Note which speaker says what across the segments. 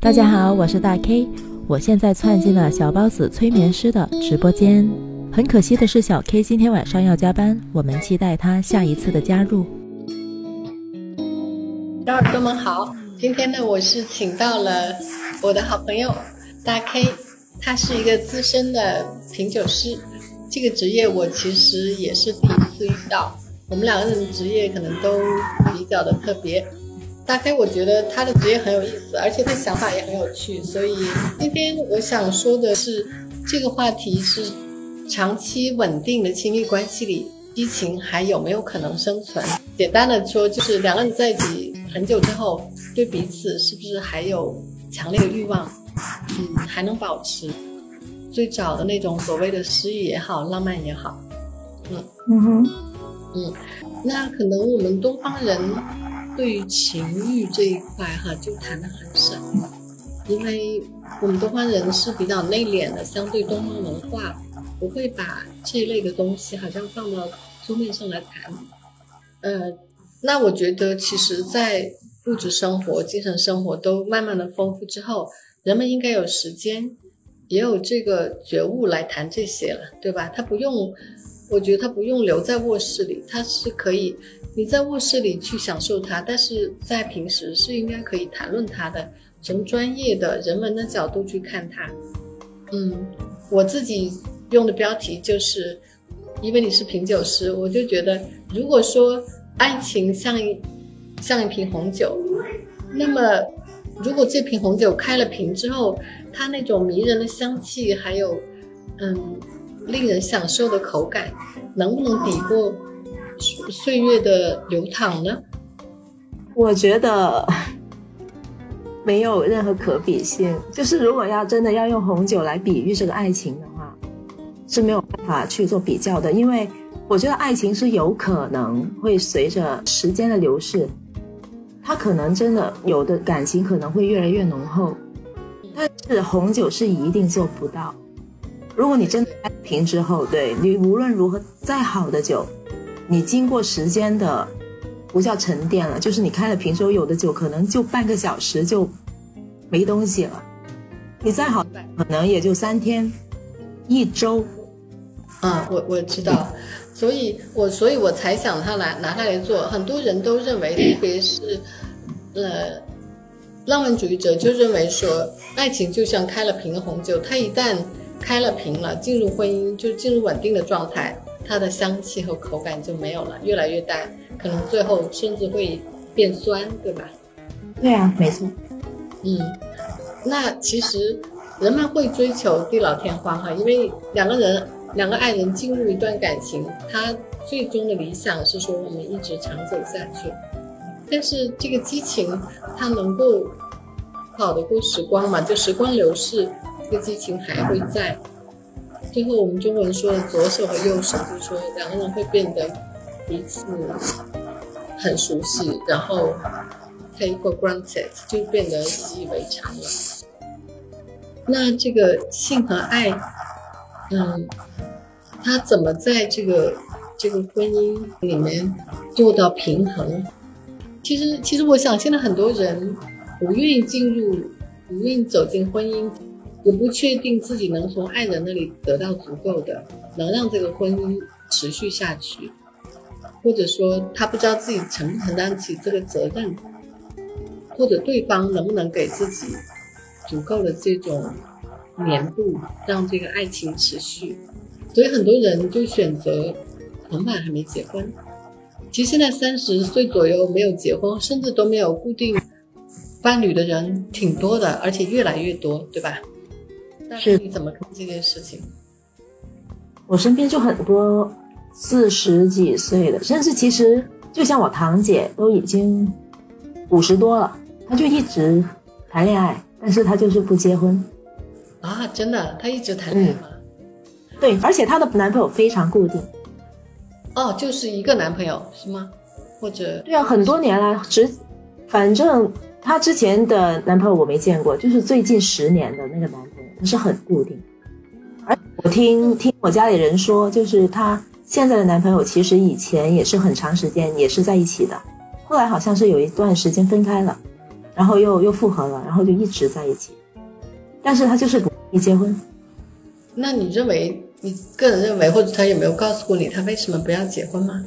Speaker 1: 大家好，我是大 K，我现在窜进了小包子催眠师的直播间。很可惜的是，小 K 今天晚上要加班，我们期待他下一次的加入。
Speaker 2: 小耳朵们好，今天呢，我是请到了我的好朋友大 K，他是一个资深的品酒师，这个职业我其实也是第一次遇到。我们两个人的职业可能都比较的特别。大 K，我觉得他的职业很有意思，而且他想法也很有趣，所以今天我想说的是，这个话题是长期稳定的亲密关系里，激情还有没有可能生存？简单的说，就是两个人在一起很久之后，对彼此是不是还有强烈的欲望？嗯，还能保持最早的那种所谓的诗意也好，浪漫也好。
Speaker 1: 嗯嗯哼，
Speaker 2: 嗯，那可能我们东方人。对于情欲这一块，哈，就谈的很少，因为我们东方人是比较内敛的，相对东方文化不会把这一类的东西好像放到桌面上来谈。呃，那我觉得，其实，在物质生活、精神生活都慢慢的丰富之后，人们应该有时间，也有这个觉悟来谈这些了，对吧？他不用，我觉得他不用留在卧室里，他是可以。你在卧室里去享受它，但是在平时是应该可以谈论它的，从专业的人文的角度去看它。嗯，我自己用的标题就是，因为你是品酒师，我就觉得，如果说爱情像一像一瓶红酒，那么如果这瓶红酒开了瓶之后，它那种迷人的香气，还有嗯令人享受的口感，能不能抵过？岁月的流淌呢？
Speaker 3: 我觉得 没有任何可比性。就是如果要真的要用红酒来比喻这个爱情的话，是没有办法去做比较的。因为我觉得爱情是有可能会随着时间的流逝，它可能真的有的感情可能会越来越浓厚，但是红酒是一定做不到。如果你真的开瓶之后，对你无论如何再好的酒。你经过时间的，不叫沉淀了，就是你开了瓶之后，有的酒可能就半个小时就没东西了。你再好，可能也就三天、一周。
Speaker 2: 啊，我我知道，所以我所以我才想它来拿它来做。很多人都认为，特别是呃浪漫主义者，就认为说，爱情就像开了瓶的红酒，它一旦开了瓶了，进入婚姻就进入稳定的状态。它的香气和口感就没有了，越来越淡，可能最后甚至会变酸，对吧？
Speaker 3: 对啊，没错。
Speaker 2: 嗯，那其实人们会追求地老天荒哈，因为两个人、两个爱人进入一段感情，他最终的理想是说我们一直长久下去。但是这个激情它能够跑得过时光嘛？就时光流逝，这个激情还会在。最后，我们中文说的左手和右手，就是说两个人会变得彼此很熟悉，然后 take for granted 就变得习以为常了。那这个性和爱，嗯，他怎么在这个这个婚姻里面做到平衡？其实，其实我想，现在很多人不愿意进入，不愿意走进婚姻。我不确定自己能从爱人那里得到足够的，能让这个婚姻持续下去，或者说他不知道自己承不承担起这个责任，或者对方能不能给自己足够的这种黏度，让这个爱情持续。所以很多人就选择很晚还没结婚。其实现在三十岁左右没有结婚，甚至都没有固定伴侣的人挺多的，而且越来越多，对吧？是你怎么看这件事情？
Speaker 3: 我身边就很多四十几岁的，甚至其实就像我堂姐都已经五十多了，她就一直谈恋爱，但是她就是不结婚。
Speaker 2: 啊，真的，她一直谈恋爱吗？
Speaker 3: 对，而且她的男朋友非常固定。
Speaker 2: 哦，就是一个男朋友是吗？或者？
Speaker 3: 对啊，很多年来，只反正她之前的男朋友我没见过，就是最近十年的那个男朋友。不是很固定，而我听听我家里人说，就是她现在的男朋友其实以前也是很长时间也是在一起的，后来好像是有一段时间分开了，然后又又复合了，然后就一直在一起。但是他就是不愿意结婚。
Speaker 2: 那你认为，你个人认为，或者他有没有告诉过你，他为什么不要结婚吗？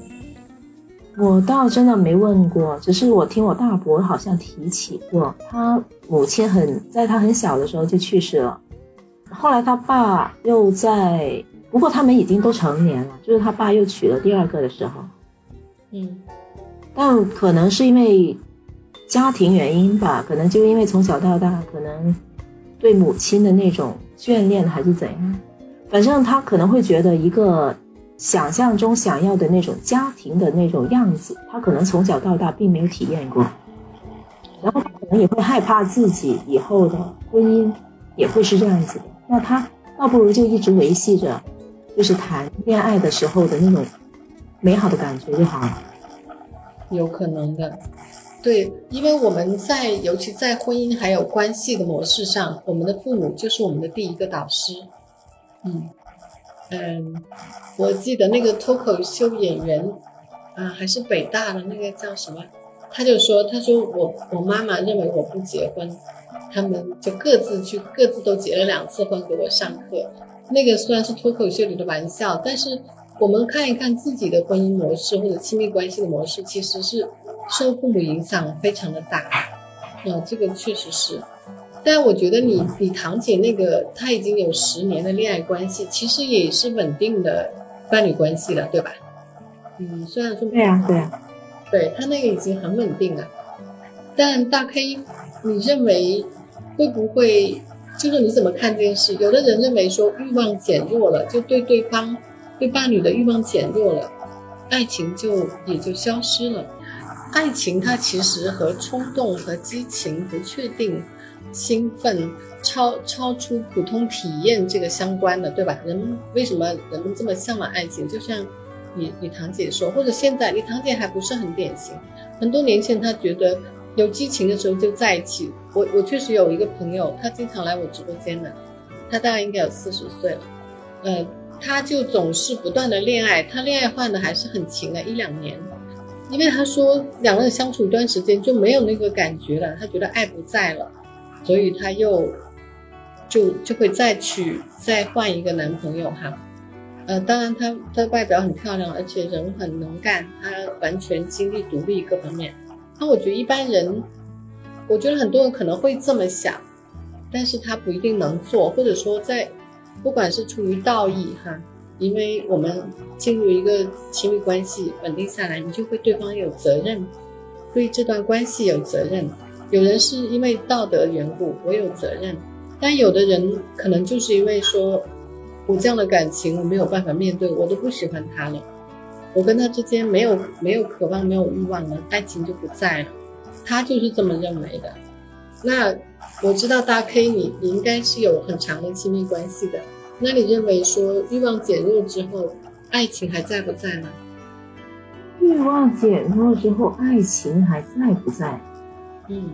Speaker 3: 我倒真的没问过，只是我听我大伯好像提起过，他母亲很在他很小的时候就去世了，后来他爸又在，不过他们已经都成年了，就是他爸又娶了第二个的时候，
Speaker 2: 嗯，
Speaker 3: 但可能是因为家庭原因吧，可能就因为从小到大可能对母亲的那种眷恋还是怎样，反正他可能会觉得一个。想象中想要的那种家庭的那种样子，他可能从小到大并没有体验过，然后他可能也会害怕自己以后的婚姻也会是这样子的。那他倒不如就一直维系着，就是谈恋爱的时候的那种美好的感觉就好了。
Speaker 2: 有可能的，对，因为我们在尤其在婚姻还有关系的模式上，我们的父母就是我们的第一个导师。嗯。嗯，我记得那个脱口秀演员，啊，还是北大的那个叫什么，他就说，他说我我妈妈认为我不结婚，他们就各自去各自都结了两次婚给我上课。那个虽然是脱口秀里的玩笑，但是我们看一看自己的婚姻模式或者亲密关系的模式，其实是受父母影响非常的大。啊，这个确实是。但我觉得你你堂姐那个，她已经有十年的恋爱关系，其实也是稳定的伴侣关系了，对吧？嗯，虽然说
Speaker 3: 对呀对呀，
Speaker 2: 对她那个已经很稳定了。但大 K，你认为会不会？就是你怎么看这件事？有的人认为说欲望减弱了，就对对方对伴侣的欲望减弱了，爱情就也就消失了。爱情它其实和冲动和激情不确定。兴奋超超出普通体验这个相关的，对吧？人为什么人们这么向往爱情？就像你你堂姐说，或者现在你堂姐还不是很典型。很多年前她觉得有激情的时候就在一起。我我确实有一个朋友，他经常来我直播间的，他大概应该有四十岁了，呃，他就总是不断的恋爱，他恋爱换的还是很勤的，一两年。因为他说两个人相处一段时间就没有那个感觉了，他觉得爱不在了。所以他又就就会再去再换一个男朋友哈，呃，当然他他外表很漂亮，而且人很能干，他完全经济独立各方面。那我觉得一般人，我觉得很多人可能会这么想，但是他不一定能做，或者说在不管是出于道义哈，因为我们进入一个亲密关系稳定下来，你就会对方有责任，对这段关系有责任。有人是因为道德缘故，我有责任；但有的人可能就是因为说，我这样的感情我没有办法面对，我都不喜欢他了，我跟他之间没有没有渴望，没有欲望了，爱情就不在了。他就是这么认为的。那我知道大 K 你你应该是有很长的亲密关系的，那你认为说欲望减弱之后，爱情还在不在呢？
Speaker 3: 欲望减弱之后，爱情还在不在？
Speaker 2: 嗯，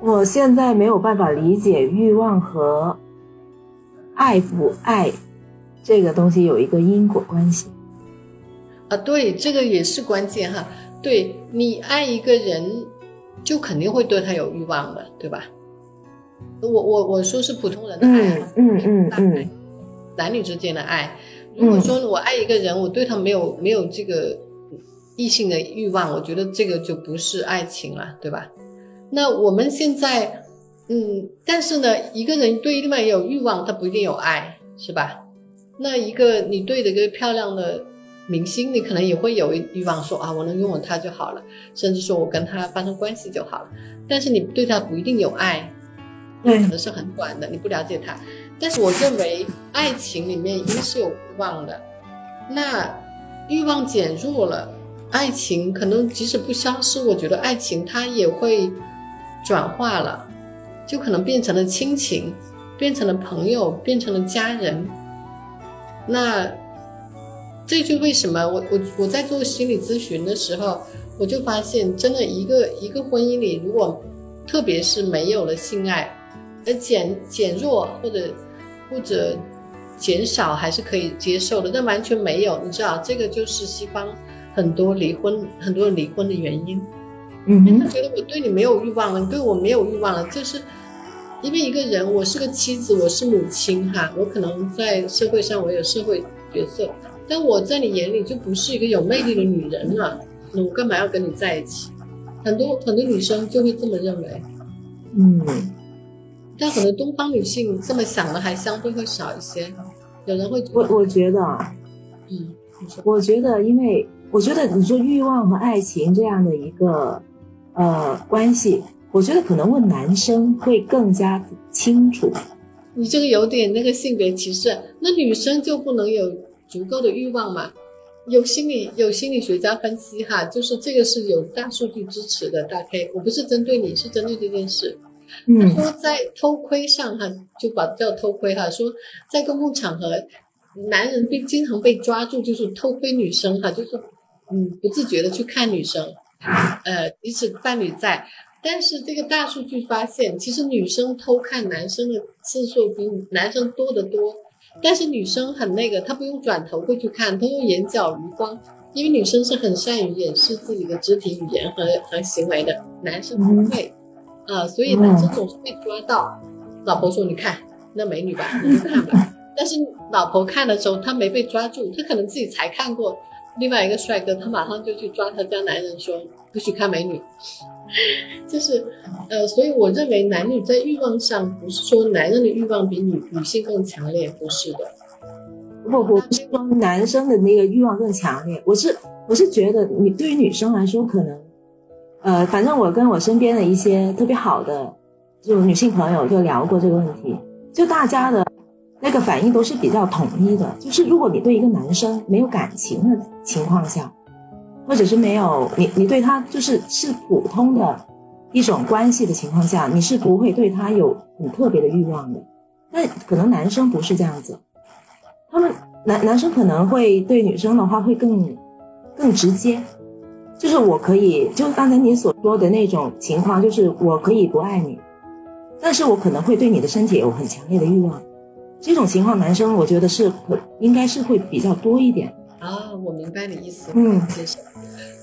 Speaker 3: 我现在没有办法理解欲望和爱不爱这个东西有一个因果关系
Speaker 2: 啊。对，这个也是关键哈。对你爱一个人，就肯定会对他有欲望的，对吧？我我我说是普通人的爱，
Speaker 3: 嗯嗯嗯，
Speaker 2: 男女之间的爱。如果说我爱一个人，我对他没有没有这个。异性的欲望，我觉得这个就不是爱情了，对吧？那我们现在，嗯，但是呢，一个人对另外有欲望，他不一定有爱，是吧？那一个你对的一个漂亮的明星，你可能也会有欲望，说啊，我能拥有他就好了，甚至说我跟他发生关系就好了。但是你对他不一定有爱，可能是很短的，你不了解他。但是我认为，爱情里面一定是有欲望的，那欲望减弱了。爱情可能即使不消失，我觉得爱情它也会转化了，就可能变成了亲情，变成了朋友，变成了家人。那这就为什么我我我在做心理咨询的时候，我就发现，真的一个一个婚姻里，如果特别是没有了性爱，呃减减弱或者或者减少还是可以接受的，但完全没有，你知道这个就是西方。很多离婚，很多人离婚的原因。
Speaker 3: 嗯
Speaker 2: 他觉得我对你没有欲望了，你对我没有欲望了，就是因为一个人，我是个妻子，我是母亲哈，我可能在社会上我有社会角色，但我在你眼里就不是一个有魅力的女人了，那我干嘛要跟你在一起？很多很多女生就会这么认为，
Speaker 3: 嗯，
Speaker 2: 但可能东方女性这么想的还相对会少一些，有人会
Speaker 3: 我，我觉得啊，
Speaker 2: 嗯，
Speaker 3: 我觉得，因为我觉得你说欲望和爱情这样的一个呃关系，我觉得可能问男生会更加清楚。
Speaker 2: 你这个有点那个性别歧视，那女生就不能有足够的欲望嘛？有心理有心理学家分析哈，就是这个是有大数据支持的。大 K，我不是针对你，是针对这件事。他
Speaker 3: 嗯
Speaker 2: 说在偷窥上哈，就把叫偷窥哈，说在公共场合，男人被经常被抓住就是偷窥女生哈，就是嗯不自觉的去看女生，呃，即使伴侣在，但是这个大数据发现，其实女生偷看男生的次数比男生多得多，但是女生很那个，她不用转头过去看，她用眼角余光。因为女生是很善于掩饰自己的肢体语言和和行为的，男生不会。啊，所以男生总是被抓到。老婆说：“你看那美女吧，你就看吧。”但是老婆看的时候，她没被抓住，她可能自己才看过另外一个帅哥，他马上就去抓他家男人说：“不许看美女。” 就是，呃，所以我认为男女在欲望上，不是说男人的欲望比女女性更强烈，不是的。
Speaker 3: 不不不是说男生的那个欲望更强烈，我是我是觉得你对于女生来说，可能，呃，反正我跟我身边的一些特别好的就女性朋友就聊过这个问题，就大家的那个反应都是比较统一的，就是如果你对一个男生没有感情的情况下，或者是没有你你对他就是是普通的一种关系的情况下，你是不会对他有很特别的欲望的，但可能男生不是这样子。他们男男生可能会对女生的话会更更直接，就是我可以，就是刚才你所说的那种情况，就是我可以不爱你，但是我可能会对你的身体有很强烈的欲望。这种情况，男生我觉得是可应该是会比较多一点。
Speaker 2: 啊，我明白你意思。
Speaker 3: 嗯
Speaker 2: 接受。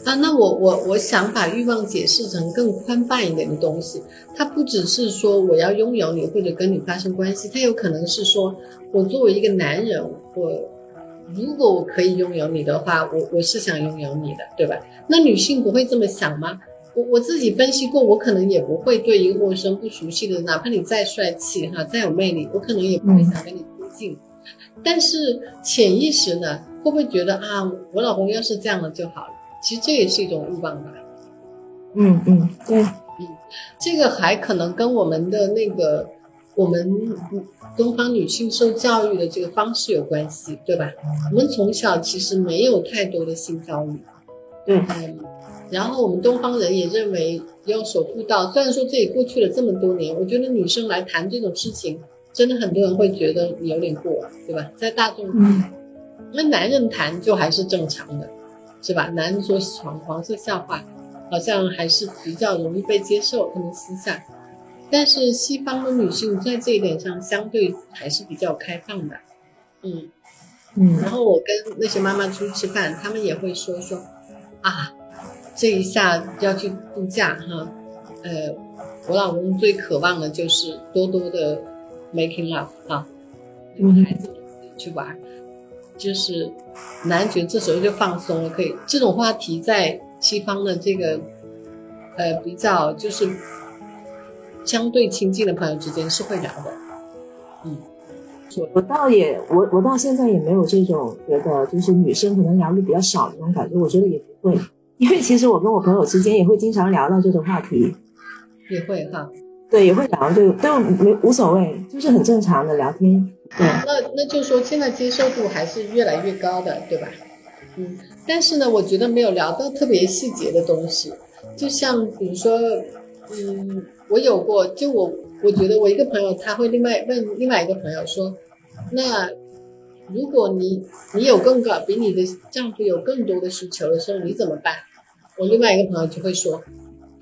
Speaker 2: 啊，那我我我想把欲望解释成更宽泛一点的东西，它不只是说我要拥有你或者跟你发生关系，它有可能是说我作为一个男人，我如果我可以拥有你的话，我我是想拥有你的，对吧？那女性不会这么想吗？我我自己分析过，我可能也不会对一个陌生不熟悉的人，哪怕你再帅气哈，再有魅力，我可能也不会想跟你接近。但是潜意识呢，会不会觉得啊，我老公要是这样了就好了？其实这也是一种欲望吧。
Speaker 3: 嗯嗯，对，
Speaker 2: 这个还可能跟我们的那个我们东方女性受教育的这个方式有关系，对吧？我们从小其实没有太多的性教育，
Speaker 3: 对，
Speaker 2: 嗯，然后我们东方人也认为要守妇道。虽然说这也过去了这么多年，我觉得女生来谈这种事情，真的很多人会觉得你有点过，对吧？在大众
Speaker 3: 嗯
Speaker 2: 那男人谈就还是正常的，是吧？男人说黄黄色笑话，好像还是比较容易被接受，可能私下。但是西方的女性在这一点上相对还是比较开放的，嗯。
Speaker 3: 嗯
Speaker 2: 然后我跟那些妈妈出去吃饭，她们也会说说，啊，这一下要去度假哈，呃，我老公最渴望的就是多多的 making love 啊，跟孩子去玩，就是男人觉得这时候就放松了，可以。这种话题在西方的这个呃比较就是相对亲近的朋友之间是会聊的，嗯。
Speaker 3: 我倒也我我到现在也没有这种觉得，就是女生可能聊的比较少的那种感觉，我觉得也不会，因为其实我跟我朋友之间也会经常聊到这种话题，
Speaker 2: 也会哈，
Speaker 3: 对，也会聊，对，都没无所谓，就是很正常的聊天，
Speaker 2: 那那就说现在接受度还是越来越高的，对吧？嗯，但是呢，我觉得没有聊到特别细节的东西，就像比如说，嗯，我有过，就我我觉得我一个朋友他会另外问另外一个朋友说，那如果你你有更高比你的丈夫有更多的需求的时候，你怎么办？我另外一个朋友就会说，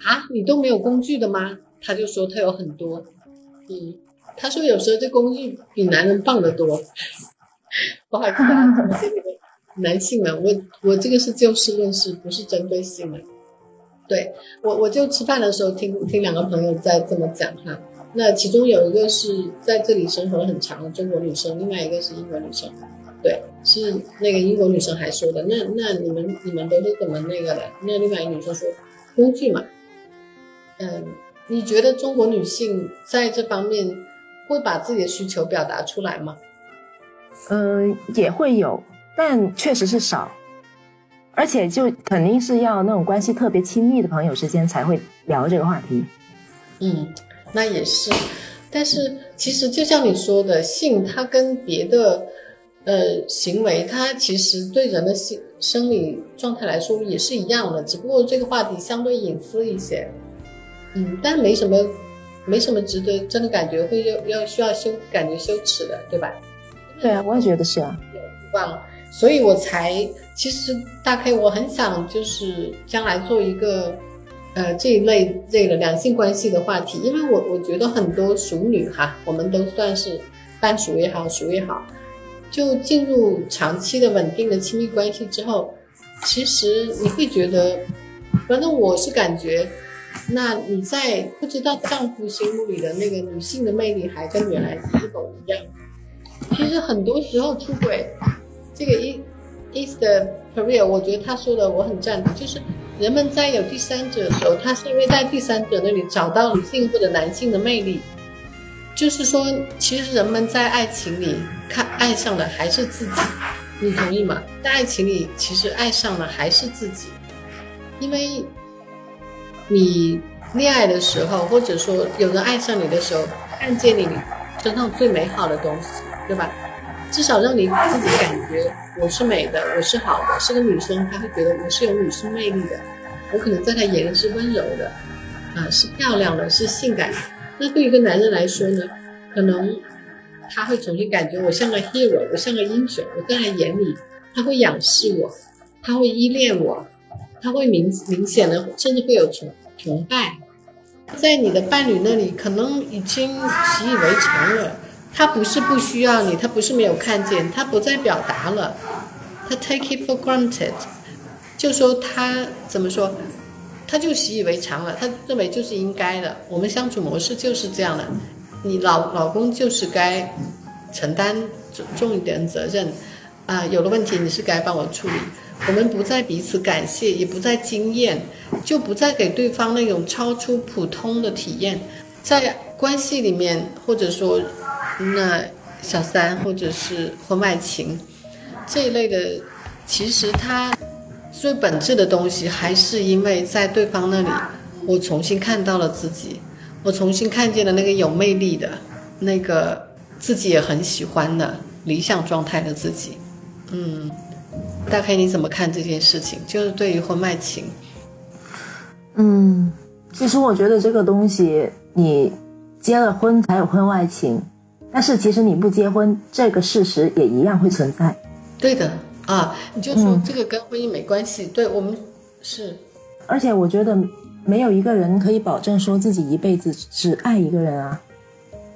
Speaker 2: 啊，你都没有工具的吗？他就说他有很多，嗯，他说有时候这工具比男人棒得多。不好意思啊，怎么跟你们男性们，我我这个是就事论事，不是针对性的。对我，我就吃饭的时候听听两个朋友在这么讲哈。那其中有一个是在这里生活了很长的中国女生，另外一个是英国女生。对，是那个英国女生还说的。那那你们你们都是怎么那个的？那另外一个女生说工具嘛。嗯，你觉得中国女性在这方面会把自己的需求表达出来吗？
Speaker 3: 嗯，也会有，但确实是少。而且就肯定是要那种关系特别亲密的朋友之间才会聊这个话题。
Speaker 2: 嗯，那也是。但是其实就像你说的，性它跟别的呃行为，它其实对人的性生理状态来说也是一样的，只不过这个话题相对隐私一些。嗯，但没什么，没什么值得真的感觉会要要需要羞感觉羞耻的，对吧？
Speaker 3: 对啊，我也觉得是啊。
Speaker 2: 忘，所以我才其实大概我很想就是将来做一个，呃这一类这个两性关系的话题，因为我我觉得很多熟女哈，我们都算是半熟也好，熟也好，就进入长期的稳定的亲密关系之后，其实你会觉得，反正我是感觉。那你在不知道丈夫心目里的那个女性的魅力还跟原来是否一样？其实很多时候出轨，这个 is is the career，我觉得他说的我很赞同，就是人们在有第三者的时候，他是因为在第三者那里找到女性或者男性的魅力。就是说，其实人们在爱情里看爱上的还是自己，你同意吗？在爱情里，其实爱上的还是自己，因为。你恋爱的时候，或者说有人爱上你的时候，看见你身上最美好的东西，对吧？至少让你自己感觉我是美的，我是好的。是个女生，她会觉得我是有女性魅力的，我可能在她眼里是温柔的，啊，是漂亮的，是性感的。那对一个男人来说呢，可能他会重新感觉我像个 hero，我像个英雄，我在他眼里，他会仰视我，他会依恋我。他会明明显的，甚至会有崇崇拜，在你的伴侣那里，可能已经习以为常了。他不是不需要你，他不是没有看见，他不再表达了，他 take it for granted，就说他怎么说，他就习以为常了，他认为就是应该的。我们相处模式就是这样的，你老老公就是该承担重重一点责任，啊，有了问题你是该帮我处理。我们不再彼此感谢，也不再经验，就不再给对方那种超出普通的体验。在关系里面，或者说那小三，或者是婚外情这一类的，其实它最本质的东西，还是因为在对方那里，我重新看到了自己，我重新看见了那个有魅力的，那个自己也很喜欢的理想状态的自己。嗯。大概你怎么看这件事情？就是对于婚外情，
Speaker 3: 嗯，其实我觉得这个东西，你结了婚才有婚外情，但是其实你不结婚，这个事实也一样会存在。
Speaker 2: 对的啊，你就说这个跟婚姻没关系。对我们是，
Speaker 3: 而且我觉得没有一个人可以保证说自己一辈子只爱一个人啊。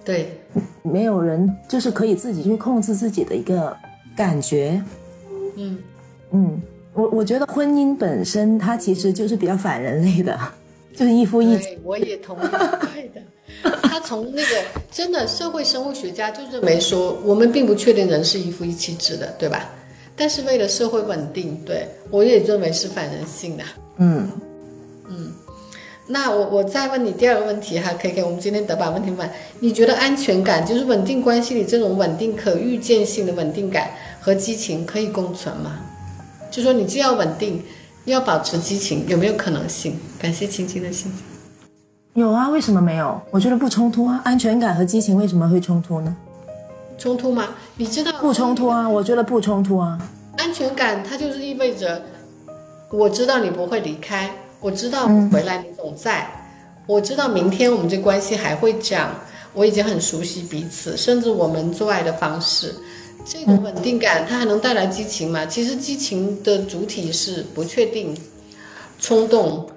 Speaker 2: 对，
Speaker 3: 没有人就是可以自己去控制自己的一个感觉。嗯。嗯，我我觉得婚姻本身它其实就是比较反人类的，就是一夫一妻。
Speaker 2: 我也同意，对的。他从那个真的社会生物学家就认为说，我们并不确定人是一夫一妻制的，对吧？但是为了社会稳定，对我也认为是反人性的。
Speaker 3: 嗯
Speaker 2: 嗯，那我我再问你第二个问题哈，可以给我们今天得把问题问。你觉得安全感就是稳定关系里这种稳定可预见性的稳定感和激情可以共存吗？就说你既要稳定，又要保持激情，有没有可能性？感谢青青的心。
Speaker 3: 有啊，为什么没有？我觉得不冲突啊。安全感和激情为什么会冲突呢？
Speaker 2: 冲突吗？你知道
Speaker 3: 不冲突啊？我觉得不冲突啊。
Speaker 2: 安全感它就是意味着，我知道你不会离开，我知道回来你总在，我知道明天我们这关系还会这样，我已经很熟悉彼此，甚至我们做爱的方式。这种稳定感，它还能带来激情吗？其实激情的主体是不确定、冲动，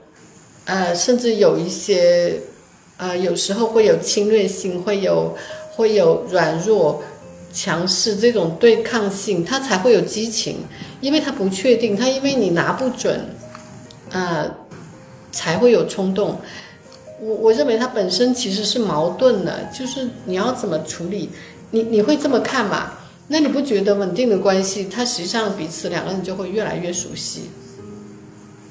Speaker 2: 呃，甚至有一些，呃，有时候会有侵略性，会有会有软弱、强势这种对抗性，它才会有激情。因为它不确定，它因为你拿不准，呃，才会有冲动。我我认为它本身其实是矛盾的，就是你要怎么处理，你你会这么看吗？那你不觉得稳定的关系，它实际上彼此两个人就会越来越熟悉？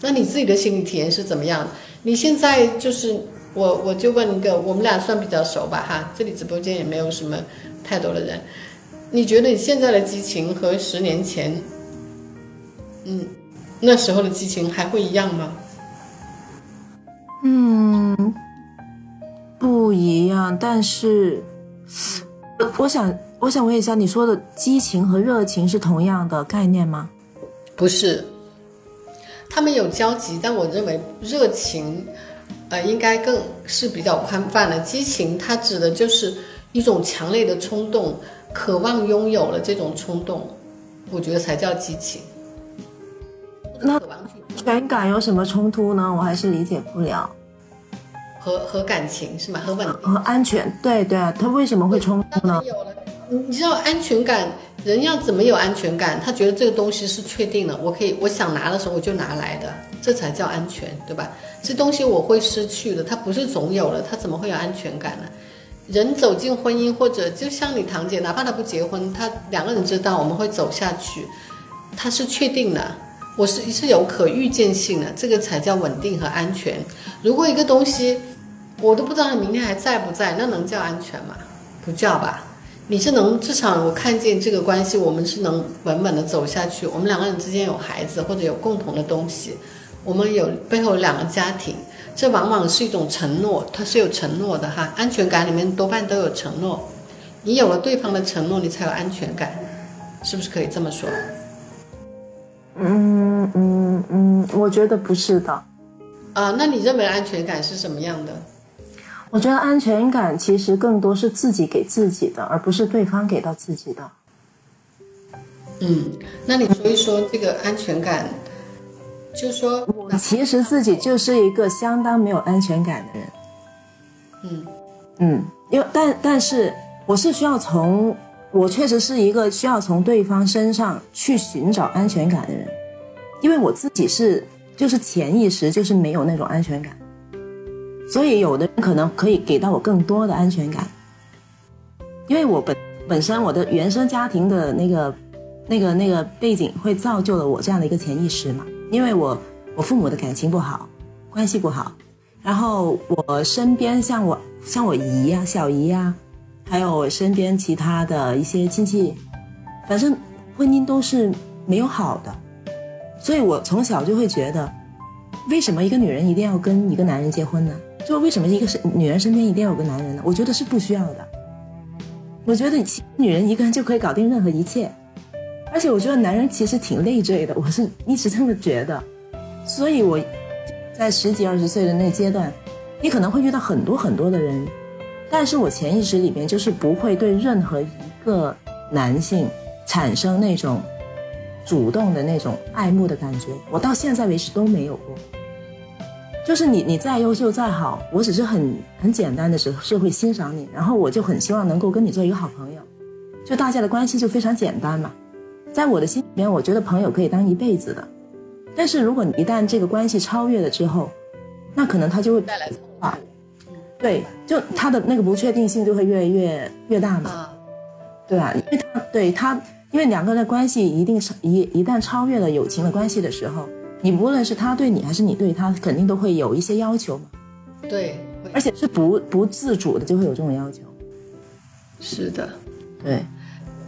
Speaker 2: 那你自己的心理体验是怎么样？你现在就是我，我就问一个，我们俩算比较熟吧，哈，这里直播间也没有什么太多的人，你觉得你现在的激情和十年前，嗯，那时候的激情还会一样吗？
Speaker 3: 嗯，不一样，但是，我想，我想问一下，你说的激情和热情是同样的概念吗？
Speaker 2: 不是，他们有交集，但我认为热情，呃，应该更是比较宽泛的。激情，它指的就是一种强烈的冲动，渴望拥有了这种冲动，我觉得才叫激情。
Speaker 3: 那全感有什么冲突呢？我还是理解不了。
Speaker 2: 和和感情是吗？和稳定
Speaker 3: 和安全，对对啊，他为什么会冲突呢？
Speaker 2: 有了，你知道安全感，人要怎么有安全感？他觉得这个东西是确定的，我可以，我想拿的时候我就拿来的，这才叫安全，对吧？这东西我会失去的，它不是总有了，他怎么会有安全感呢？人走进婚姻，或者就像你堂姐，哪怕他不结婚，他两个人知道我们会走下去，他是确定的。我是是有可预见性的，这个才叫稳定和安全。如果一个东西我都不知道他明天还在不在，那能叫安全吗？不叫吧。你是能至少我看见这个关系，我们是能稳稳的走下去。我们两个人之间有孩子或者有共同的东西，我们有背后两个家庭，这往往是一种承诺，它是有承诺的哈。安全感里面多半都有承诺，你有了对方的承诺，你才有安全感，是不是可以这么说？
Speaker 3: 嗯嗯嗯，我觉得不是的。
Speaker 2: 啊，那你认为安全感是什么样的？
Speaker 3: 我觉得安全感其实更多是自己给自己的，而不是对方给到自己的。
Speaker 2: 嗯，那你说一说这个安全感，就说
Speaker 3: 我其实自己就是一个相当没有安全感的人。
Speaker 2: 嗯
Speaker 3: 嗯，因为但但是我是需要从。我确实是一个需要从对方身上去寻找安全感的人，因为我自己是就是潜意识就是没有那种安全感，所以有的人可能可以给到我更多的安全感，因为我本本身我的原生家庭的那个那个那个背景会造就了我这样的一个潜意识嘛，因为我我父母的感情不好，关系不好，然后我身边像我像我姨呀小姨呀。还有我身边其他的一些亲戚，反正婚姻都是没有好的，所以我从小就会觉得，为什么一个女人一定要跟一个男人结婚呢？就为什么一个是女人身边一定要有个男人呢？我觉得是不需要的。我觉得女人一个人就可以搞定任何一切，而且我觉得男人其实挺累赘的，我是一直这么觉得。所以我在十几二十岁的那阶段，你可能会遇到很多很多的人。但是我潜意识里面就是不会对任何一个男性产生那种主动的那种爱慕的感觉，我到现在为止都没有过。就是你你再优秀再好，我只是很很简单的时是会欣赏你，然后我就很希望能够跟你做一个好朋友，就大家的关系就非常简单嘛。在我的心里面，我觉得朋友可以当一辈子的，但是如果你一旦这个关系超越了之后，那可能他就会
Speaker 2: 带来
Speaker 3: 化。对，就他的那个不确定性就会越越越大嘛，对啊？因为他对他，因为两个人的关系一定是一一旦超越了友情的关系的时候，你无论是他对你还是你对他，肯定都会有一些要求嘛。
Speaker 2: 对，
Speaker 3: 而且是不不自主的就会有这种要求。
Speaker 2: 是的，
Speaker 3: 对。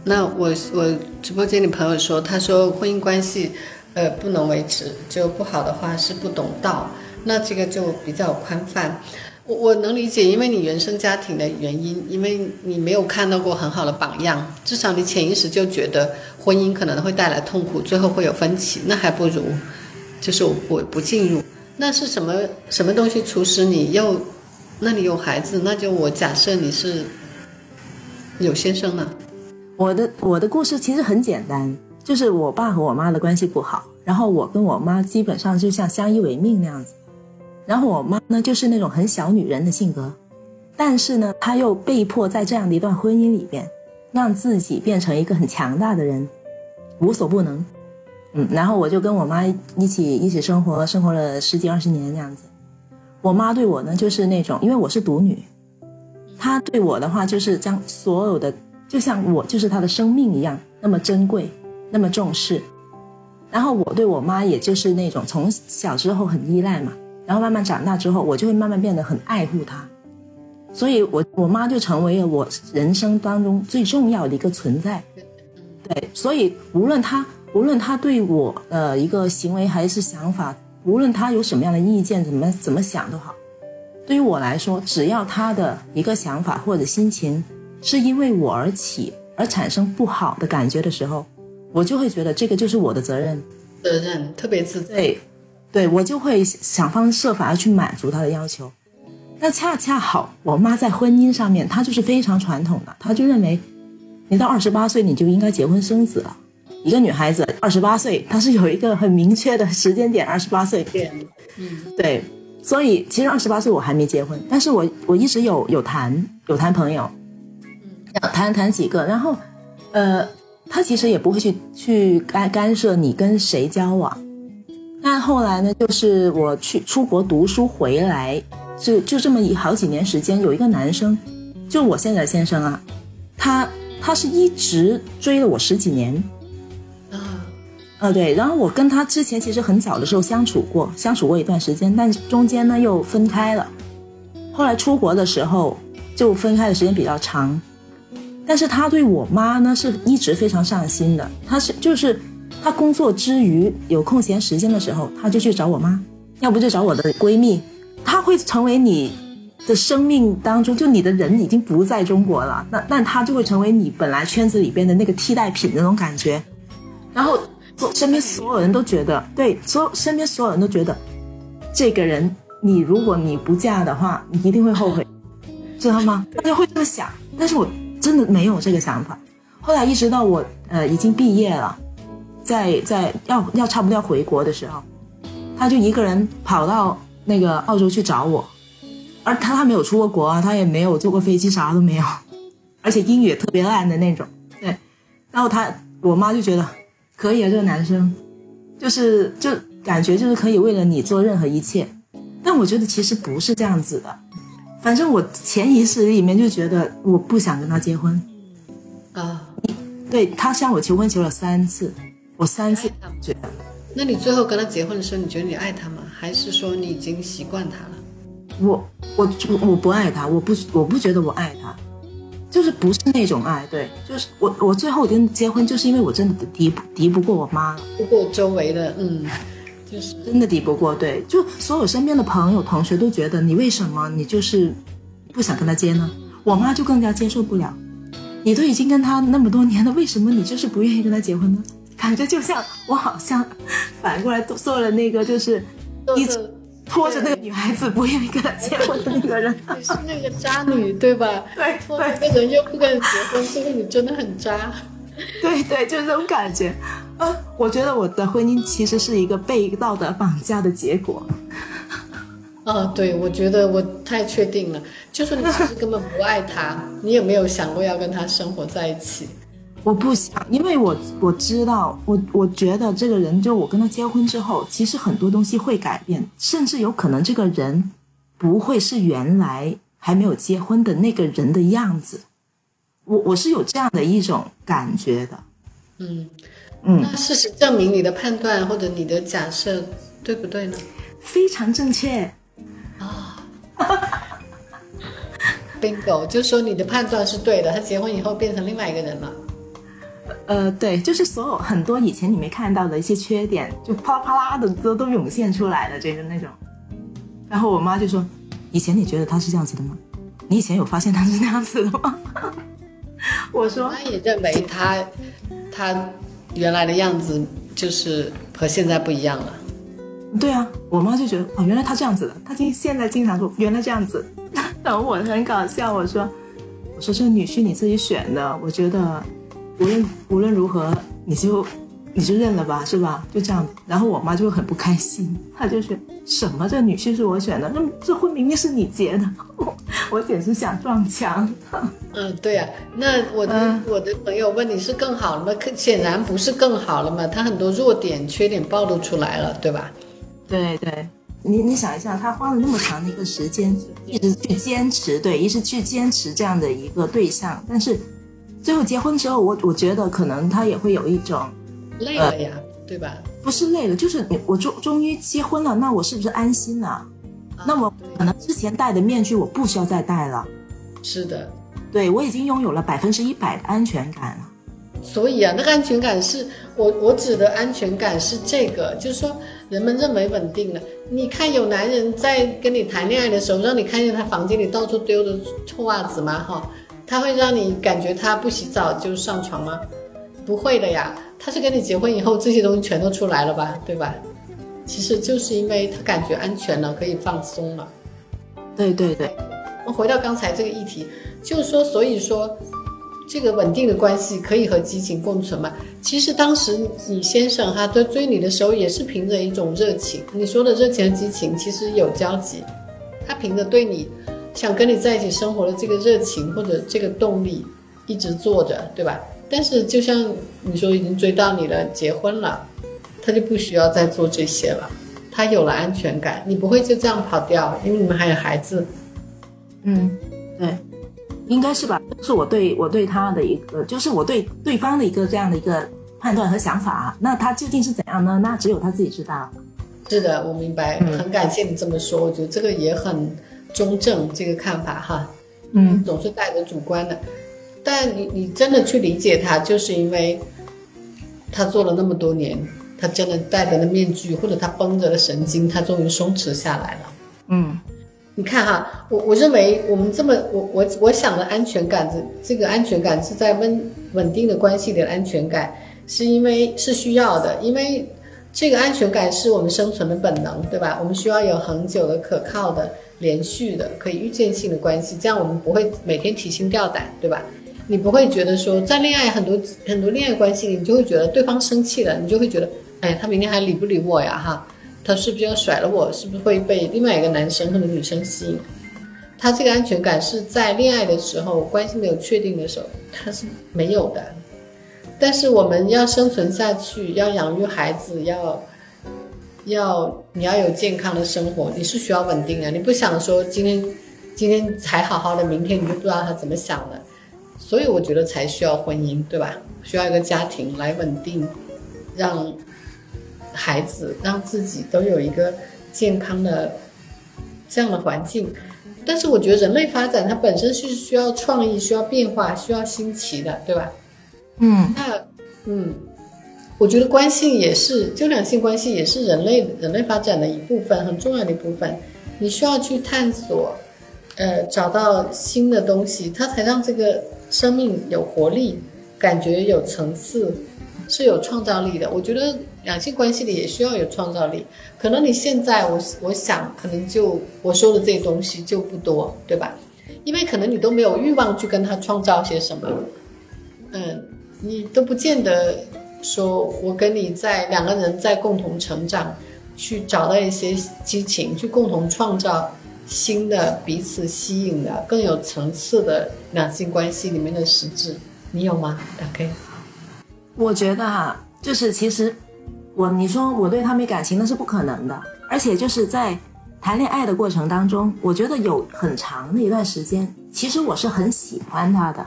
Speaker 2: 那我我直播间里朋友说，他说婚姻关系，呃，不能维持，就不好的话是不懂道，那这个就比较宽泛。我我能理解，因为你原生家庭的原因，因为你没有看到过很好的榜样，至少你潜意识就觉得婚姻可能会带来痛苦，最后会有分歧，那还不如就是我我不进入。那是什么什么东西促使你又？那你有孩子，那就我假设你是有先生呢。
Speaker 3: 我的我的故事其实很简单，就是我爸和我妈的关系不好，然后我跟我妈基本上就像相依为命那样子。然后我妈呢，就是那种很小女人的性格，但是呢，她又被迫在这样的一段婚姻里边，让自己变成一个很强大的人，无所不能。嗯，然后我就跟我妈一起一起生活，生活了十几二十年这样子。我妈对我呢，就是那种，因为我是独女，她对我的话就是将所有的，就像我就是她的生命一样，那么珍贵，那么重视。然后我对我妈也就是那种从小之后很依赖嘛，然后慢慢长大之后，我就会慢慢变得很爱护她。所以，我我妈就成为了我人生当中最重要的一个存在。对，所以无论她无论他对我的一个行为还是想法。无论他有什么样的意见，怎么怎么想都好，对于我来说，只要他的一个想法或者心情是因为我而起而产生不好的感觉的时候，我就会觉得这个就是我的责任，
Speaker 2: 责任特别自
Speaker 3: 对，对我就会想方设法要去满足他的要求。那恰恰好，我妈在婚姻上面，她就是非常传统的，她就认为，你到二十八岁你就应该结婚生子了。一个女孩子二十八岁，她是有一个很明确的时间点，二十八岁。嗯，对，所以其实二十八岁我还没结婚，但是我我一直有有谈有谈朋友，嗯，谈谈几个，然后，呃，他其实也不会去去干干涉你跟谁交往。但后来呢，就是我去出国读书回来，就就这么一好几年时间，有一个男生，就我现在先生啊，他他是一直追了我十几年。呃，对，然后我跟他之前其实很早的时候相处过，相处过一段时间，但中间呢又分开了。后来出国的时候就分开的时间比较长，但是他对我妈呢是一直非常上心的。他是就是他工作之余有空闲时间的时候，他就去找我妈，要不就找我的闺蜜。他会成为你的生命当中，就你的人已经不在中国了，那那他就会成为你本来圈子里边的那个替代品那种感觉，然后。身边所有人都觉得，对，所有身边所有人都觉得，这个人，你如果你不嫁的话，你一定会后悔，知道吗？大家会这么想，但是我真的没有这个想法。后来一直到我呃已经毕业了，在在要要差不多要回国的时候，他就一个人跑到那个澳洲去找我，而他他没有出过国啊，他也没有坐过飞机，啥都没有，而且英语也特别烂的那种，对。然后他我妈就觉得。可以啊，这个男生，就是就感觉就是可以为了你做任何一切，但我觉得其实不是这样子的。反正我潜意识里面就觉得我不想跟他结婚啊。对他向我求婚求了三次，我三次觉得。
Speaker 2: 那你最后跟他结婚的时候，你觉得你爱他吗？还是说你已经习惯他了？
Speaker 3: 我我我不爱他，我不我不觉得我爱他。就是不是那种爱，对，就是我我最后跟结婚，就是因为我真的敌不敌不过我妈，
Speaker 2: 不过周围的，嗯，就是
Speaker 3: 真的敌不过，对，就所有身边的朋友同学都觉得你为什么你就是不想跟他结呢？我妈就更加接受不了，你都已经跟他那么多年了，为什么你就是不愿意跟他结婚呢？感觉就像我好像反过来做了那个就是一直。拖着那个女孩子不愿意跟他结婚的那个人，
Speaker 2: 你是那个渣女对吧？
Speaker 3: 对，
Speaker 2: 拖着那个人又不跟你结婚，说明你真的很渣。
Speaker 3: 对对，就是这种感觉。呃，我觉得我的婚姻其实是一个被道德绑架的结果。
Speaker 2: 啊，对，我觉得我太确定了，就说你其实根本不爱他，你有没有想过要跟他生活在一起？
Speaker 3: 我不想，因为我我知道，我我觉得这个人，就我跟他结婚之后，其实很多东西会改变，甚至有可能这个人不会是原来还没有结婚的那个人的样子。我我是有这样的一种感觉的。
Speaker 2: 嗯嗯，那事实证明你的判断或者你的假设对不对呢？
Speaker 3: 非常正确
Speaker 2: 啊！bingo，就说你的判断是对的，他结婚以后变成另外一个人了。
Speaker 3: 呃，对，就是所有很多以前你没看到的一些缺点，就啪啦啪啦的都都涌现出来了，这个那种。然后我妈就说：“以前你觉得他是这样子的吗？你以前有发现他是那样子的吗？”我说：“
Speaker 2: 他也认为他他原来的样子就是和现在不一样了。”
Speaker 3: 对啊，我妈就觉得哦，原来他这样子的，他经现在经常说原来这样子。然后我很搞笑，我说：“我说这女婿你自己选的，我觉得。”无论无论如何，你就你就认了吧，是吧？就这样。然后我妈就很不开心，她就说：“什么？这女婿是我选的，那这婚明明是你结的。”我简直想撞墙。
Speaker 2: 嗯，对呀、那我的、我的朋友问你是更好了吗？可显然不是更好了嘛，他很多弱点、缺点暴露出来了，对吧？
Speaker 3: 对对，你你想一下，他花了那么长的一个时间，一直去坚持，对，一直去坚持这样的一个对象，但是最后结婚之后，我我觉得可能他也会有一种
Speaker 2: 累了呀，对吧？
Speaker 3: 不是累了，就是你我终终于结婚了，那我是不是安心了？那我可能之前戴的面具我不需要再戴了，
Speaker 2: 是的，
Speaker 3: 对我已经拥有了百分之一百的安全感了。
Speaker 2: 所以啊，那个安全感是我我指的安全感是这个，就是说人们认为稳定了。你看有男人在跟你谈恋爱的时候，让你看见他房间里到处丢的臭袜子吗？哈，他会让你感觉他不洗澡就上床吗？不会的呀，他是跟你结婚以后这些东西全都出来了吧，对吧？其实就是因为他感觉安全了，可以放松了。
Speaker 3: 对对对，
Speaker 2: 我回到刚才这个议题，就是说，所以说，这个稳定的关系可以和激情共存嘛？其实当时你先生哈在追你的时候，也是凭着一种热情。你说的热情和激情其实有交集，他凭着对你想跟你在一起生活的这个热情或者这个动力，一直做着，对吧？但是就像你说，已经追到你了，结婚了，他就不需要再做这些了。他有了安全感，你不会就这样跑掉，因为你们还有孩子。
Speaker 3: 嗯，对，应该是吧？这是我对我对他的一个，就是我对对方的一个这样的一个判断和想法啊。那他究竟是怎样呢？那只有他自己知道。
Speaker 2: 是的，我明白，
Speaker 3: 嗯
Speaker 2: 很感谢你这么说，我觉得这个也很中正，这个看法哈，
Speaker 3: 嗯，
Speaker 2: 总是带着主观的，但你你真的去理解他，就是因为他做了那么多年，他真的戴着的面具或者他绷着的神经，他终于松弛下来了。
Speaker 3: 嗯
Speaker 2: 你看哈，我我认为我们这么我我我想的安全感，这这个安全感是在稳稳定的关系里的安全感，是因为是需要的，因为这个安全感是我们生存的本能，对吧？我们需要有恒久的、可靠的、连续的、可以预见性的关系，这样我们不会每天提心吊胆，对吧？你不会觉得说在恋爱很多很多恋爱关系里，你就会觉得对方生气了，你就会觉得，哎，他明天还理不理我呀？哈。他是不是要甩了我？是不是会被另外一个男生或者女生吸引？他这个安全感是在恋爱的时候，关系没有确定的时候，他是没有的。但是我们要生存下去，要养育孩子，要要你要有健康的生活，你是需要稳定的。你不想说今天今天才好好的，明天你就不知道他怎么想的。所以我觉得才需要婚姻，对吧？需要一个家庭来稳定，让孩子让自己都有一个健康的这样的环境。但是我觉得人类发展它本身是需要创意、需要变化、需要新奇的，对吧？
Speaker 3: 嗯
Speaker 2: 那嗯，我觉得关系也是，就两性关系也是人类人类发展的一部分，很重要的一部分。你需要去探索，呃，找到新的东西，它才让这个生命有活力，感觉有层次，是有创造力的。我觉得两性关系里也需要有创造力。可能你现在我我想，可能就我说的这些东西就不多，对吧？因为可能你都没有欲望去跟他创造些什么，嗯，你都不见得说我跟你在两个人在共同成长，去找到一些激情，去共同创造新的彼此吸引的更有层次的两性关系里面的实质，你有吗？大 K？
Speaker 3: 我觉得啊，就是其实我你说我对他没感情那是不可能的，而且就是在谈恋爱的过程当中，我觉得有很长的一段时间，其实我是很喜欢他的，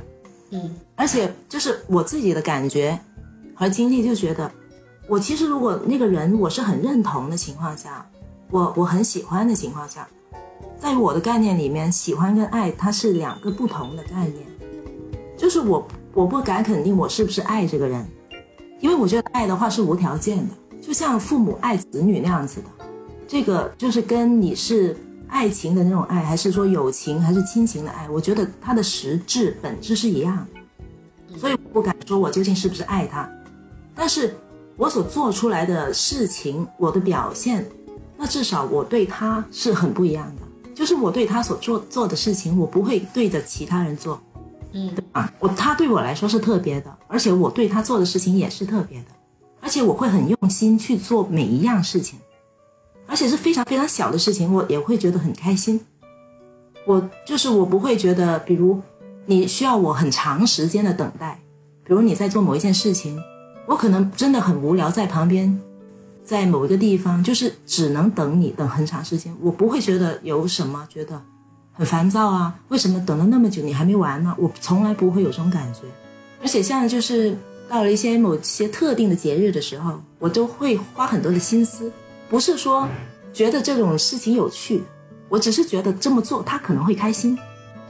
Speaker 2: 嗯
Speaker 3: 而且就是我自己的感觉和经历，就觉得我其实如果那个人我是很认同的情况下，我我很喜欢的情况下，在我的概念里面，喜欢跟爱它是两个不同的概念，就是我我不敢肯定我是不是爱这个人，因为我觉得爱的话是无条件的，就像父母爱子女那样子的，这个就是跟你是爱情的那种爱，还是说友情还是亲情的爱，我觉得它的实质本质是一样，所以我不敢说我究竟是不是爱他，但是我所做出来的事情，我的表现，那至少我对他是很不一样的，就是我对他所做做的事情，我不会对着其他人做。
Speaker 2: 嗯
Speaker 3: 对吧，我他对我来说是特别的，而且我对他做的事情也是特别的，而且我会很用心去做每一样事情，而且是非常非常小的事情，我也会觉得很开心。我就是我不会觉得，比如你需要我很长时间的等待，比如你在做某一件事情，我可能真的很无聊，在旁边，在某一个地方，就是只能等你等很长时间，我不会觉得有什么觉得很烦躁啊。为什么等了那么久你还没完呢？我从来不会有这种感觉，而且像就是到了一些某些特定的节日的时候，我都会花很多的心思，不是说觉得这种事情有趣。我只是觉得这么做他可能会开心，